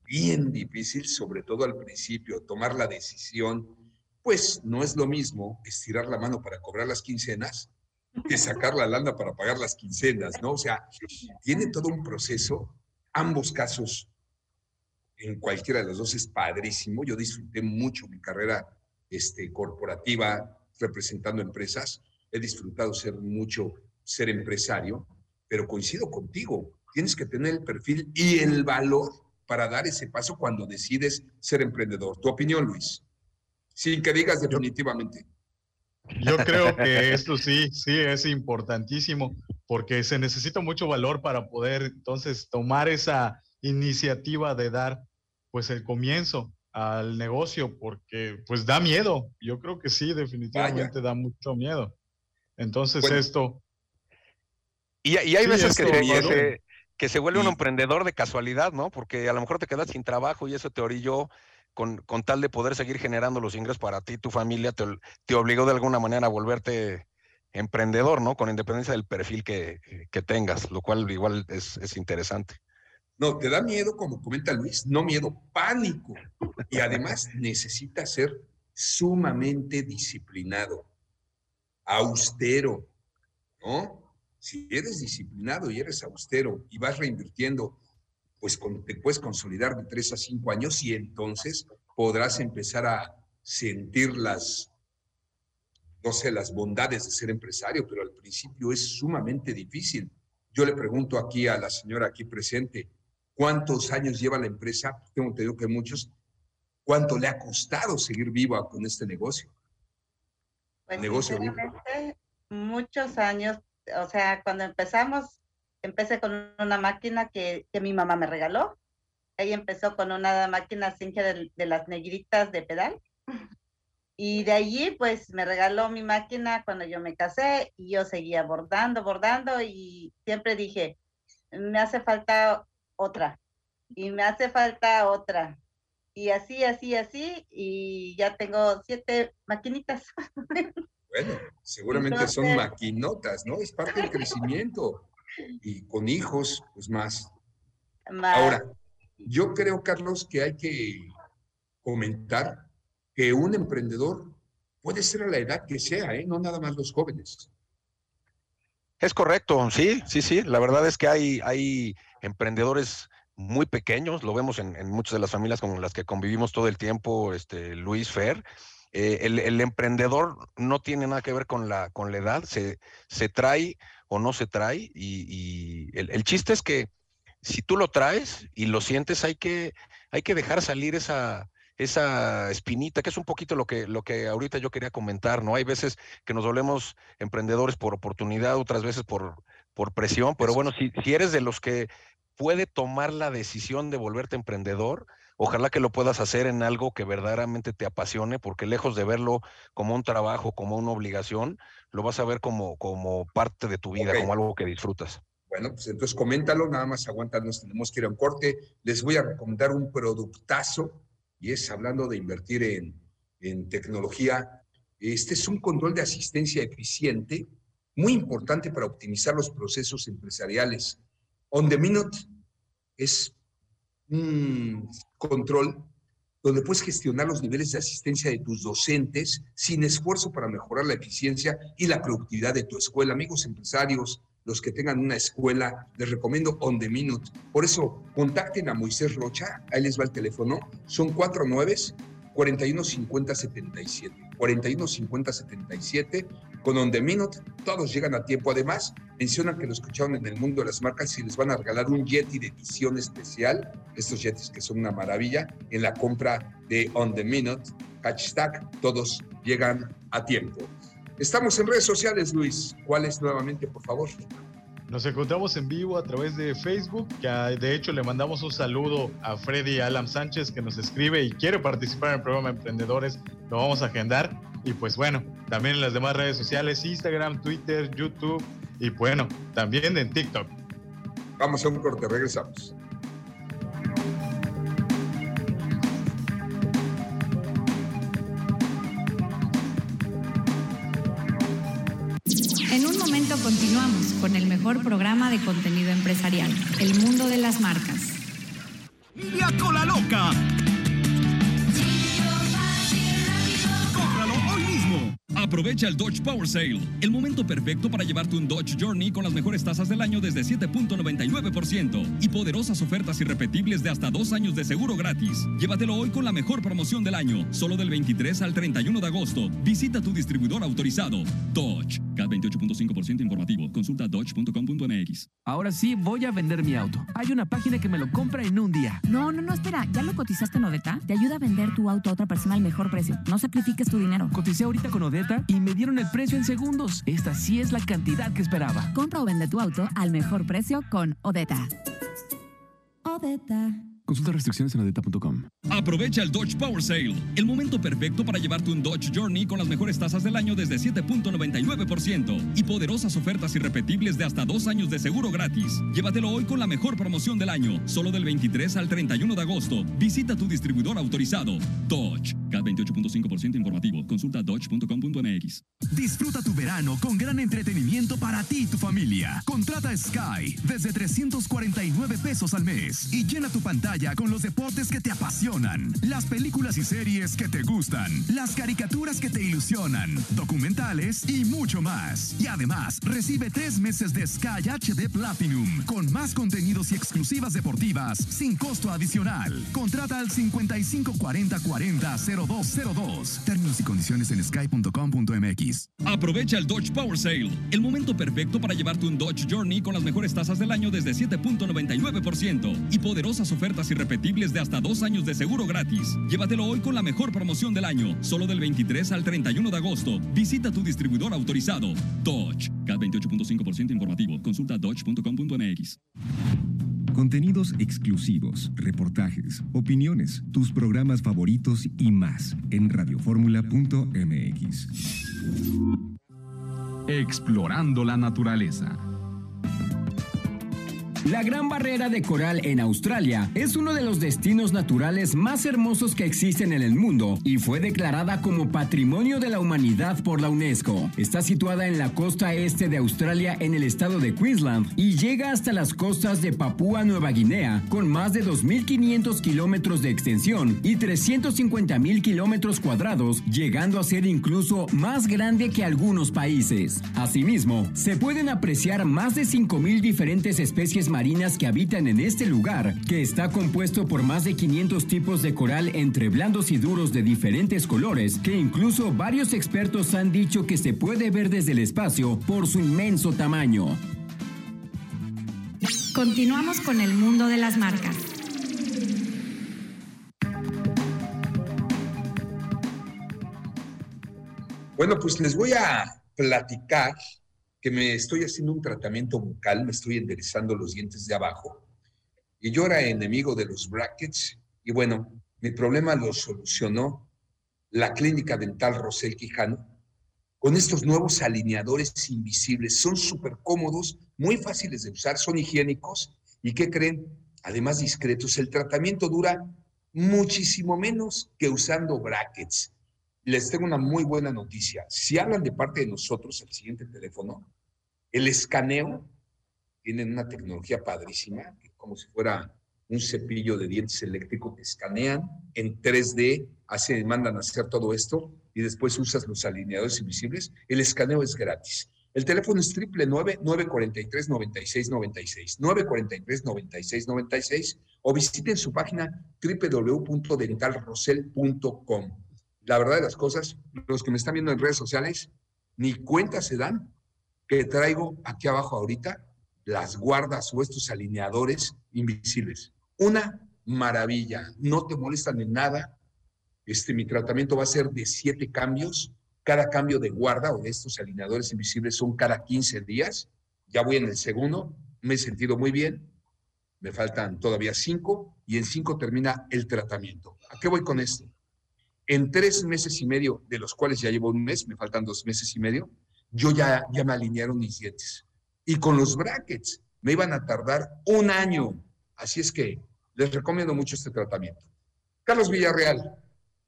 bien difícil, sobre todo al principio, tomar la decisión, pues no es lo mismo estirar la mano para cobrar las quincenas que sacar la lana para pagar las quincenas, ¿no? O sea, tiene todo un proceso. Ambos casos, en cualquiera de los dos, es padrísimo. Yo disfruté mucho mi carrera este, corporativa representando empresas. He disfrutado ser mucho, ser empresario, pero coincido contigo. Tienes que tener el perfil y el valor para dar ese paso cuando decides ser emprendedor. ¿Tu opinión, Luis? Sin que digas definitivamente. Yo creo que esto sí, sí es importantísimo porque se necesita mucho valor para poder entonces tomar esa iniciativa de dar pues el comienzo al negocio porque pues da miedo. Yo creo que sí, definitivamente da mucho miedo. Entonces esto... Y, hay veces que, se, que, se, vuelve un emprendedor de casualidad, ¿no? Porque a lo mejor te quedas sin trabajo y eso te orilló con, con, tal de poder seguir generando los ingresos para ti tu familia, te, te, obligó de alguna manera a volverte emprendedor, ¿no? Con independencia del perfil que, que tengas, lo cual igual es, es, interesante. No, te da miedo, como comenta Luis, no miedo, pánico. Y además necesitas ser sumamente disciplinado, austero, ¿no? Si eres disciplinado y eres austero y vas reinvirtiendo pues te puedes consolidar de tres a cinco años y entonces podrás empezar a sentir las, no sé, las bondades de ser empresario, pero al principio es sumamente difícil. Yo le pregunto aquí a la señora aquí presente, ¿cuántos años lleva la empresa? Tengo entendido que muchos. ¿Cuánto le ha costado seguir viva con este negocio? Pues negocio muchos años, o sea, cuando empezamos empecé con una máquina que, mi mamá me regaló. Ella empezó con una máquina Singer de, de, las negritas de pedal. Y de allí, pues, me regaló mi máquina cuando yo me casé y yo seguía bordando, bordando y siempre dije, me hace falta otra, y me hace falta otra. Y así, así, así, y ya tengo siete maquinitas. Bueno, seguramente son maquinotas, ¿no? Es parte del crecimiento. Y con hijos, pues más. Ahora, yo creo, Carlos, que hay que comentar que un emprendedor puede ser a la edad que sea, ¿eh? no nada más los jóvenes. Es correcto, sí, sí, sí. La verdad es que hay, hay emprendedores muy pequeños, lo vemos en, muchas de las familias con las que convivimos todo el tiempo, este, Luis Fer. Eh, el, emprendedor no tiene nada que ver con la, con la edad, se, se trae o no se trae, y, el, el, chiste es que si tú lo traes y lo sientes, hay que, hay que dejar salir esa, esa espinita, que es un poquito lo que, lo que ahorita yo quería comentar, ¿no? Hay veces que nos volvemos emprendedores por oportunidad, otras veces por, por presión, pero bueno, si, si eres de los que puede tomar la decisión de volverte emprendedor, ojalá que lo puedas hacer en algo que verdaderamente te apasione, porque lejos de verlo como un trabajo, como una obligación, lo vas a ver como, como parte de tu vida, como algo que disfrutas. Bueno, pues entonces coméntalo, nada más aguántanos, tenemos que ir a un corte. Les voy a recomendar un productazo y es hablando de invertir en, en tecnología. Este es un control de asistencia eficiente, muy importante para optimizar los procesos empresariales. On the Minute es un control donde puedes gestionar los niveles de asistencia de tus docentes sin esfuerzo para mejorar la eficiencia y la productividad de tu escuela. Amigos empresarios, los que tengan una escuela, les recomiendo On The Minute. Por eso, contacten a Moisés Rocha, ahí les va el teléfono, son 49 4150 77. 4150 77 con On The Minute, todos llegan a tiempo. Además, mencionan que lo escucharon en el mundo de las marcas y les van a regalar un Yeti de edición especial, estos Yetis que son una maravilla, en la compra de On The Minute. Hashtag, todos llegan a tiempo. Estamos en redes sociales, Luis. ¿Cuáles nuevamente, por favor? Nos encontramos en vivo a través de Facebook, ah, de hecho le mandamos un saludo a Freddy Alam Sánchez que nos escribe y quiere participar en el programa Emprendedores. Lo vamos a agendar. Y pues bueno, también en las demás redes sociales, Instagram, Twitter, YouTube y bueno, también en TikTok. Vamos a un corte, regresamos. Continuamos con el mejor programa de contenido empresarial, El Mundo de las Marcas. Loca Aprovecha el Dodge Power Sale, el momento perfecto para llevarte un Dodge Journey con las mejores tasas del año desde 7.99% y poderosas ofertas irrepetibles de hasta dos años de seguro gratis. Llévatelo hoy con la mejor promoción del año, solo del 23 al 31 de agosto. Visita tu distribuidor autorizado. Dodge, CAT 28.5% informativo. Consulta dodge.com.mx. Ahora sí voy a vender mi auto. Hay una página que me lo compra en un día. No, no, no, espera. ¿Ya lo cotizaste en Odeta? Te ayuda a vender tu auto a otra persona al mejor precio. No sacrifiques tu dinero. Coticé ahorita con Odeta y me dieron el precio en segundos. Esta sí es la cantidad que esperaba. Compra o vende tu auto al mejor precio con Odeta. Odeta. Consulta restricciones en adeta.com. Aprovecha el Dodge Power Sale, el momento perfecto para llevarte un Dodge Journey con las mejores tasas del año desde 7.99% y poderosas ofertas irrepetibles de hasta dos años de seguro gratis. Llévatelo hoy con la mejor promoción del año, solo del 23 al 31 de agosto. Visita tu distribuidor autorizado. Dodge, CAT 28.5% informativo. Consulta dodge.com.mx. Disfruta tu verano con gran entretenimiento para ti y tu familia. Contrata Sky desde 349 pesos al mes y llena tu pantalla con los deportes que te apasionan, las películas y series que te gustan, las caricaturas que te ilusionan, documentales y mucho más. Y además, recibe tres meses de Sky HD Platinum con más contenidos y exclusivas deportivas sin costo adicional. Contrata al 5540400202. Términos y condiciones en sky.com.mx. Aprovecha el Dodge Power Sale, el momento perfecto para llevarte un Dodge Journey con las mejores tasas del año desde 7.99% y poderosas ofertas irrepetibles de hasta dos años de seguro gratis. Llévatelo hoy con la mejor promoción del año, solo del 23 al 31 de agosto. Visita tu distribuidor autorizado. Dodge, CAT 28.5% informativo. Consulta dodge.com.mx. Contenidos exclusivos, reportajes, opiniones, tus programas favoritos y más en radioformula.mx. Explorando la naturaleza La Gran Barrera de Coral en Australia es uno de los destinos naturales más hermosos que existen en el mundo y fue declarada como Patrimonio de la Humanidad por la UNESCO. Está situada en la costa este de Australia en el estado de Queensland y llega hasta las costas de Papúa Nueva Guinea con más de 2.500 kilómetros de extensión y 350.000 kilómetros cuadrados, llegando a ser incluso más grande que algunos países. Asimismo, se pueden apreciar más de 5.000 diferentes especies marinas que habitan en este lugar, que está compuesto por más de 500 tipos de coral entre blandos y duros de diferentes colores, que incluso varios expertos han dicho que se puede ver desde el espacio por su inmenso tamaño. Continuamos con el mundo de las marcas. Bueno, pues les voy a platicar que me estoy haciendo un tratamiento bucal, me estoy enderezando los dientes de abajo. Y yo era enemigo de los brackets. Y bueno, mi problema lo solucionó la clínica dental Rosel Quijano con estos nuevos alineadores invisibles. Son súper cómodos, muy fáciles de usar, son higiénicos. ¿Y qué creen? Además discretos. El tratamiento dura muchísimo menos que usando brackets les tengo una muy buena noticia. Si hablan de parte de nosotros, el siguiente teléfono, el escaneo, tienen una tecnología padrísima, como si fuera un cepillo de dientes eléctrico que escanean en 3D, hace, mandan a hacer todo esto y después usas los alineadores invisibles. El escaneo es gratis. El teléfono es triple 943 9696 943 9696 o visiten su página www.dentalrosel.com la verdad de las cosas, los que me están viendo en redes sociales, ni cuenta se dan que traigo aquí abajo ahorita las guardas o estos alineadores invisibles. Una maravilla, no te molestan en nada. Este, mi tratamiento va a ser de siete cambios. Cada cambio de guarda o de estos alineadores invisibles son cada 15 días. Ya voy en el segundo, me he sentido muy bien. Me faltan todavía cinco y en cinco termina el tratamiento. ¿A qué voy con esto? En tres meses y medio, de los cuales ya llevo un mes, me faltan dos meses y medio, yo ya, ya me alinearon mis dientes. Y con los brackets me iban a tardar un año. Así es que les recomiendo mucho este tratamiento. Carlos Villarreal,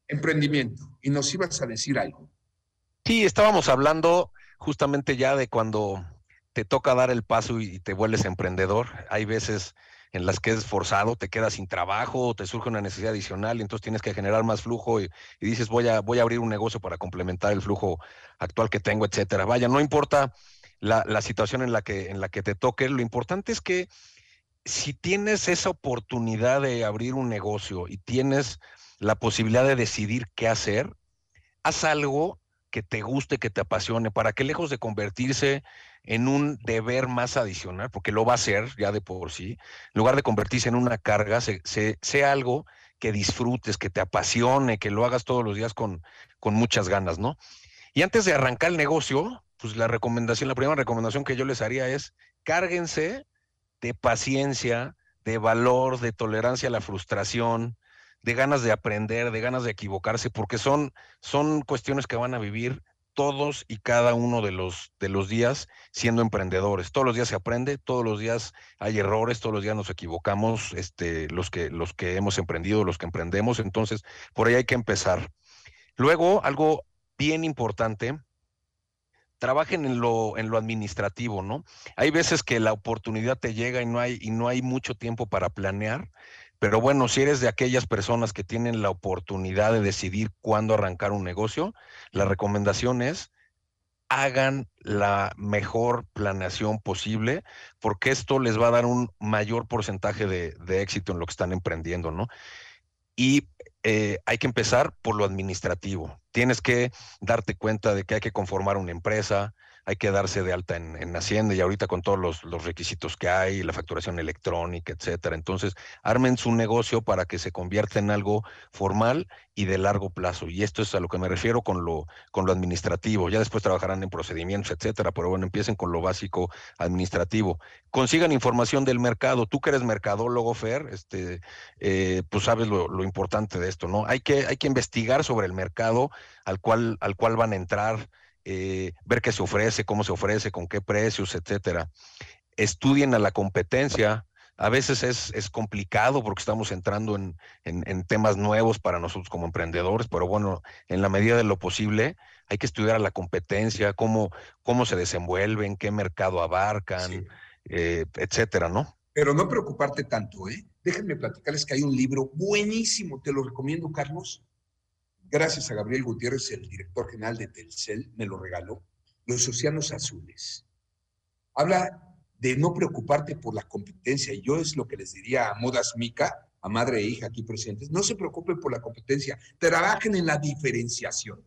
emprendimiento. Y nos ibas a decir algo. Sí, estábamos hablando justamente ya de cuando te toca dar el paso y te vuelves emprendedor. Hay veces en las que es forzado, te quedas sin trabajo, te surge una necesidad adicional y entonces tienes que generar más flujo y, dices voy a, voy a abrir un negocio para complementar el flujo actual que tengo, etcétera. Vaya, no importa la, la situación en la, que, en la que te toque, lo importante es que si tienes esa oportunidad de abrir un negocio y tienes la posibilidad de decidir qué hacer, haz algo que te guste, que te apasione, para que lejos de convertirse en un deber más adicional, porque lo va a hacer ya de por sí, en lugar de convertirse en una carga, sea algo que disfrutes, que te apasione, que lo hagas todos los días con, con muchas ganas, ¿no? Y antes de arrancar el negocio, pues la recomendación, la primera recomendación que yo les haría es cárguense de paciencia, de valor, de tolerancia a la frustración, de ganas de aprender, de ganas de equivocarse, porque son, son cuestiones que van a vivir todos y cada uno de los, de los días siendo emprendedores. Todos los días se aprende, todos los días hay errores, todos los días nos equivocamos, este, los, que, los que hemos emprendido, los que emprendemos, entonces por ahí hay que empezar. Luego, algo bien importante, trabajen en lo, en lo administrativo, ¿no? Hay veces que la oportunidad te llega y no hay, y no hay mucho tiempo para planear. Pero bueno, si eres de aquellas personas que tienen la oportunidad de decidir cuándo arrancar un negocio, la recomendación es hagan la mejor planeación posible, porque esto les va a dar un mayor porcentaje de, éxito en lo que están emprendiendo, ¿no? Y eh, hay que empezar por lo administrativo. Tienes que darte cuenta de que hay que conformar una empresa, hay que darse de alta en, Hacienda y ahorita con todos los, requisitos que hay, la facturación electrónica, etcétera. Entonces, armen su negocio para que se convierta en algo formal y de largo plazo. Y esto es a lo que me refiero con lo, con lo administrativo. Ya después trabajarán en procedimientos, etcétera, pero bueno, empiecen con lo básico administrativo. Consigan información del mercado. Tú que eres mercadólogo, Fer, este, eh, pues sabes lo, lo, importante de esto, ¿no? Hay que, hay que investigar sobre el mercado al cual, al cual van a entrar eh, ver qué se ofrece, cómo se ofrece, con qué precios, etcétera. estudien a la competencia. A veces es, es complicado porque estamos entrando en, en, temas nuevos para nosotros como emprendedores, pero bueno, en la medida de lo posible hay que estudiar a la competencia, cómo, cómo se desenvuelven, qué mercado abarcan, eh, etcétera, ¿no? Pero no preocuparte tanto, ¿eh? Déjenme platicarles que hay un libro buenísimo, te lo recomiendo, Carlos. Gracias a Gabriel Gutiérrez, el director general de Telcel, me lo regaló. Los océanos azules. Habla de no preocuparte por la competencia. Yo es lo que les diría a Modas Mica, a madre e hija aquí presentes, no se preocupen por la competencia, trabajen en la diferenciación.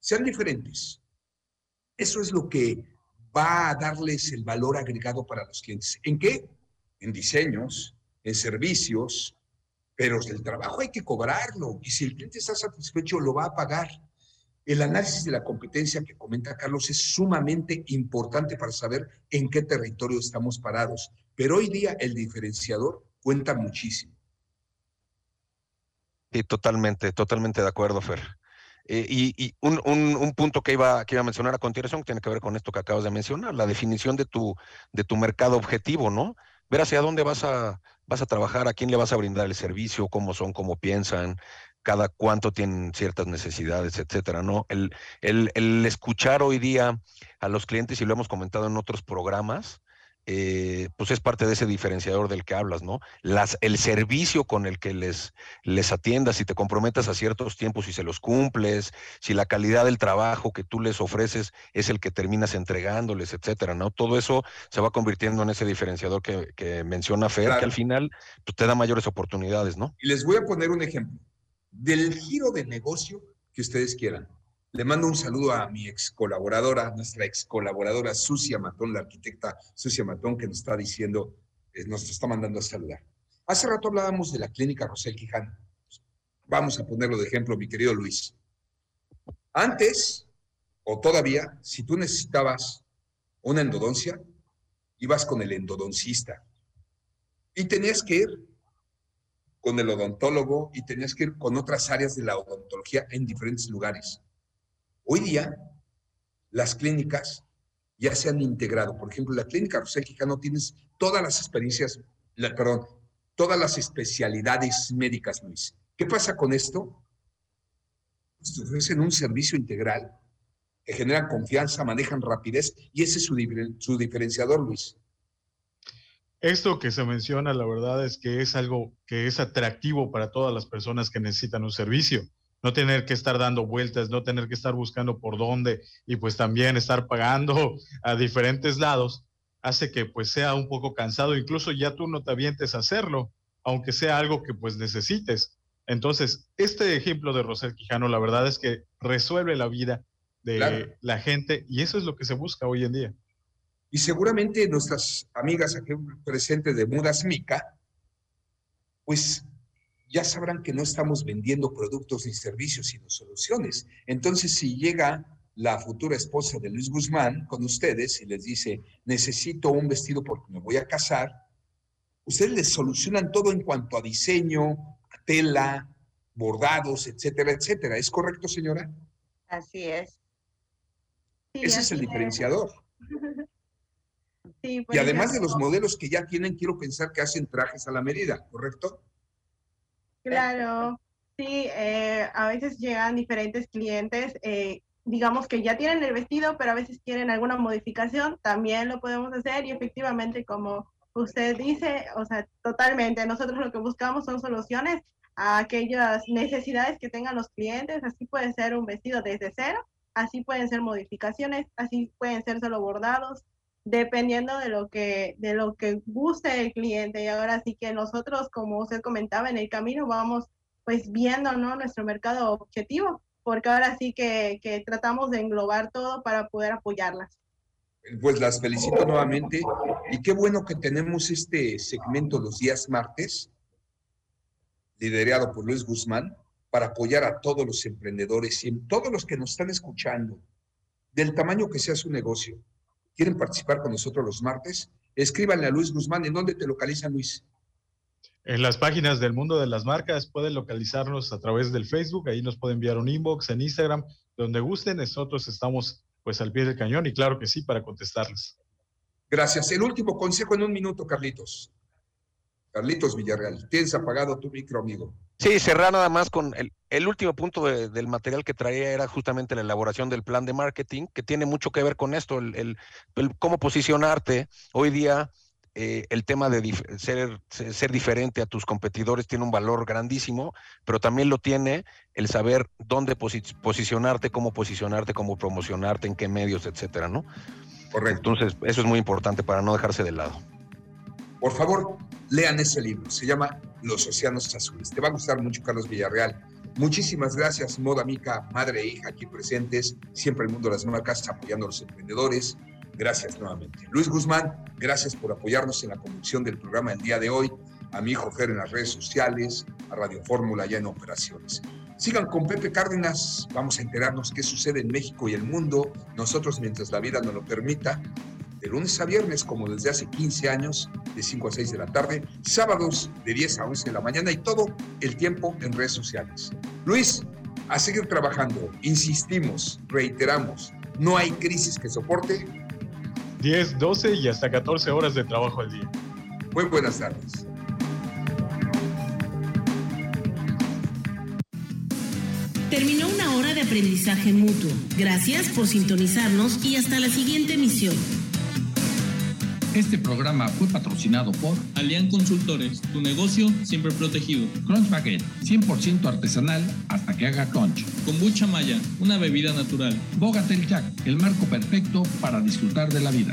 Sean diferentes. Eso es lo que va a darles el valor agregado para los clientes. ¿En qué? En diseños, en servicios, pero el trabajo hay que cobrarlo y si el cliente está satisfecho lo va a pagar. El análisis de la competencia que comenta Carlos es sumamente importante para saber en qué territorio estamos parados, pero hoy día el diferenciador cuenta muchísimo. Sí, totalmente, totalmente de acuerdo, Fer. Eh, y, un, un, punto que iba, que iba a mencionar a continuación tiene que ver con esto que acabas de mencionar, la definición de tu, de tu mercado objetivo, ¿no? Ver hacia dónde vas a, vas a trabajar, a quién le vas a brindar el servicio, cómo son, cómo piensan, cada cuánto tienen ciertas necesidades, etcétera, ¿no? El, el, el escuchar hoy día a los clientes, y lo hemos comentado en otros programas, eh, pues es parte de ese diferenciador del que hablas, ¿no? Las, el servicio con el que les, les atiendas, si te comprometas a ciertos tiempos y se los cumples, si la calidad del trabajo que tú les ofreces es el que terminas entregándoles, etcétera, ¿no? Todo eso se va convirtiendo en ese diferenciador que, menciona Fer, que al final pues, te da mayores oportunidades, ¿no? Y les voy a poner un ejemplo del giro de negocio que ustedes quieran. Le mando un saludo a mi ex colaboradora, nuestra ex colaboradora Sucia Matón, la arquitecta Sucia Matón, que nos está diciendo, eh, nos está mandando a saludar. Hace rato hablábamos de la clínica Rosel Quijano. Vamos a ponerlo de ejemplo, mi querido Luis. Antes, o todavía, si tú necesitabas una endodoncia, ibas con el endodoncista y tenías que ir con el odontólogo y tenías que ir con otras áreas de la odontología en diferentes lugares. Hoy día, las clínicas ya se han integrado. Por ejemplo, la clínica Rosel Quijano tienes todas las experiencias, perdón, todas las especialidades médicas, Luis. ¿Qué pasa con esto? Pues te ofrecen un servicio integral que generan confianza, manejan rapidez y ese es su diferenciador, Luis. Esto que se menciona, la verdad es que es algo que es atractivo para todas las personas que necesitan un servicio no tener que estar dando vueltas, no tener que estar buscando por dónde y pues también estar pagando a diferentes lados, hace que pues sea un poco cansado, incluso ya tú no te avientes a hacerlo, aunque sea algo que pues necesites. Entonces, este ejemplo de Rosel Quijano, la verdad es que resuelve la vida de la gente y eso es lo que se busca hoy en día. Y seguramente nuestras amigas aquí presentes de Mudas Mica, pues ya sabrán que no estamos vendiendo productos ni servicios, sino soluciones. Entonces, si llega la futura esposa de Luis Guzmán con ustedes y les dice, necesito un vestido porque me voy a casar, ustedes les solucionan todo en cuanto a diseño, a tela, bordados, etcétera, etcétera. ¿Es correcto, señora? Así es. Ese es el diferenciador. y además de los modelos que ya tienen, quiero pensar que hacen trajes a la medida, ¿correcto? Claro, sí, eh, a veces llegan diferentes clientes, eh, digamos que ya tienen el vestido, pero a veces quieren alguna modificación, también lo podemos hacer y efectivamente como usted dice, o sea, totalmente, nosotros lo que buscamos son soluciones a aquellas necesidades que tengan los clientes, así puede ser un vestido desde cero, así pueden ser modificaciones, así pueden ser solo bordados, dependiendo de lo que de lo que guste el cliente. Y ahora sí que nosotros como usted comentaba en el camino vamos pues viendo no nuestro mercado objetivo porque ahora sí que, que tratamos de englobar todo para poder apoyarlas. Pues las felicito nuevamente. Y qué bueno que tenemos este segmento los días martes liderado por Luis Guzmán para apoyar a todos los emprendedores y todos los que nos están escuchando del tamaño que sea su negocio quieren participar con nosotros los martes, escríbanle a Luis Guzmán. ¿En dónde te localizan, Luis? En las páginas del mundo de las marcas pueden localizarnos a través del Facebook, ahí nos pueden enviar un inbox en Instagram, donde gusten, nosotros estamos pues al pie del cañón y claro que sí, para contestarles. Gracias. El último consejo en un minuto, Carlitos. Carlitos Villarreal, tienes apagado tu micro, amigo. Sí, cerrar nada más con el, el último punto de- del material que traía era justamente la elaboración del plan de marketing, que tiene mucho que ver con esto, el, el- el cómo posicionarte. Hoy día eh, el tema de dif- ser, ser diferente a tus competidores tiene un valor grandísimo, pero también lo tiene el saber dónde posi- posicionarte, cómo posicionarte, cómo promocionarte, en qué medios, etcétera, ¿no? Correcto. Entonces, eso es muy importante para no dejarse de lado. Por favor, lean ese libro. Se llama Los Océanos Azules. Te va a gustar mucho, Carlos Villarreal. Muchísimas gracias, Moda Mica, madre e hija aquí presentes. Siempre el mundo de las marcas apoyando a los emprendedores. Gracias nuevamente. Luis Guzmán, gracias por apoyarnos en la conducción del programa el día de hoy. A mi hijo Fer en las redes sociales, a Radio Fórmula ya en operaciones. Sigan con Pepe Cárdenas. Vamos a enterarnos qué sucede en México y el mundo. Nosotros, mientras la vida nos lo permita, de lunes a viernes, como desde hace 15 años, de 5 a 6 de la tarde, sábados de 10 a 11 de la mañana y todo el tiempo en redes sociales. Luis, a seguir trabajando, insistimos, reiteramos, no hay crisis que soporte. 10, 12 y hasta 14 horas de trabajo al día. Muy buenas tardes. Terminó una hora de aprendizaje mutuo. Gracias por sintonizarnos y hasta la siguiente emisión. Este programa fue patrocinado por Alian Consultores, tu negocio siempre protegido. Crunch Baguette, 100% artesanal hasta que haga crunch. Kombucha Maya, una bebida natural. Bogatel Jack, el marco perfecto para disfrutar de la vida.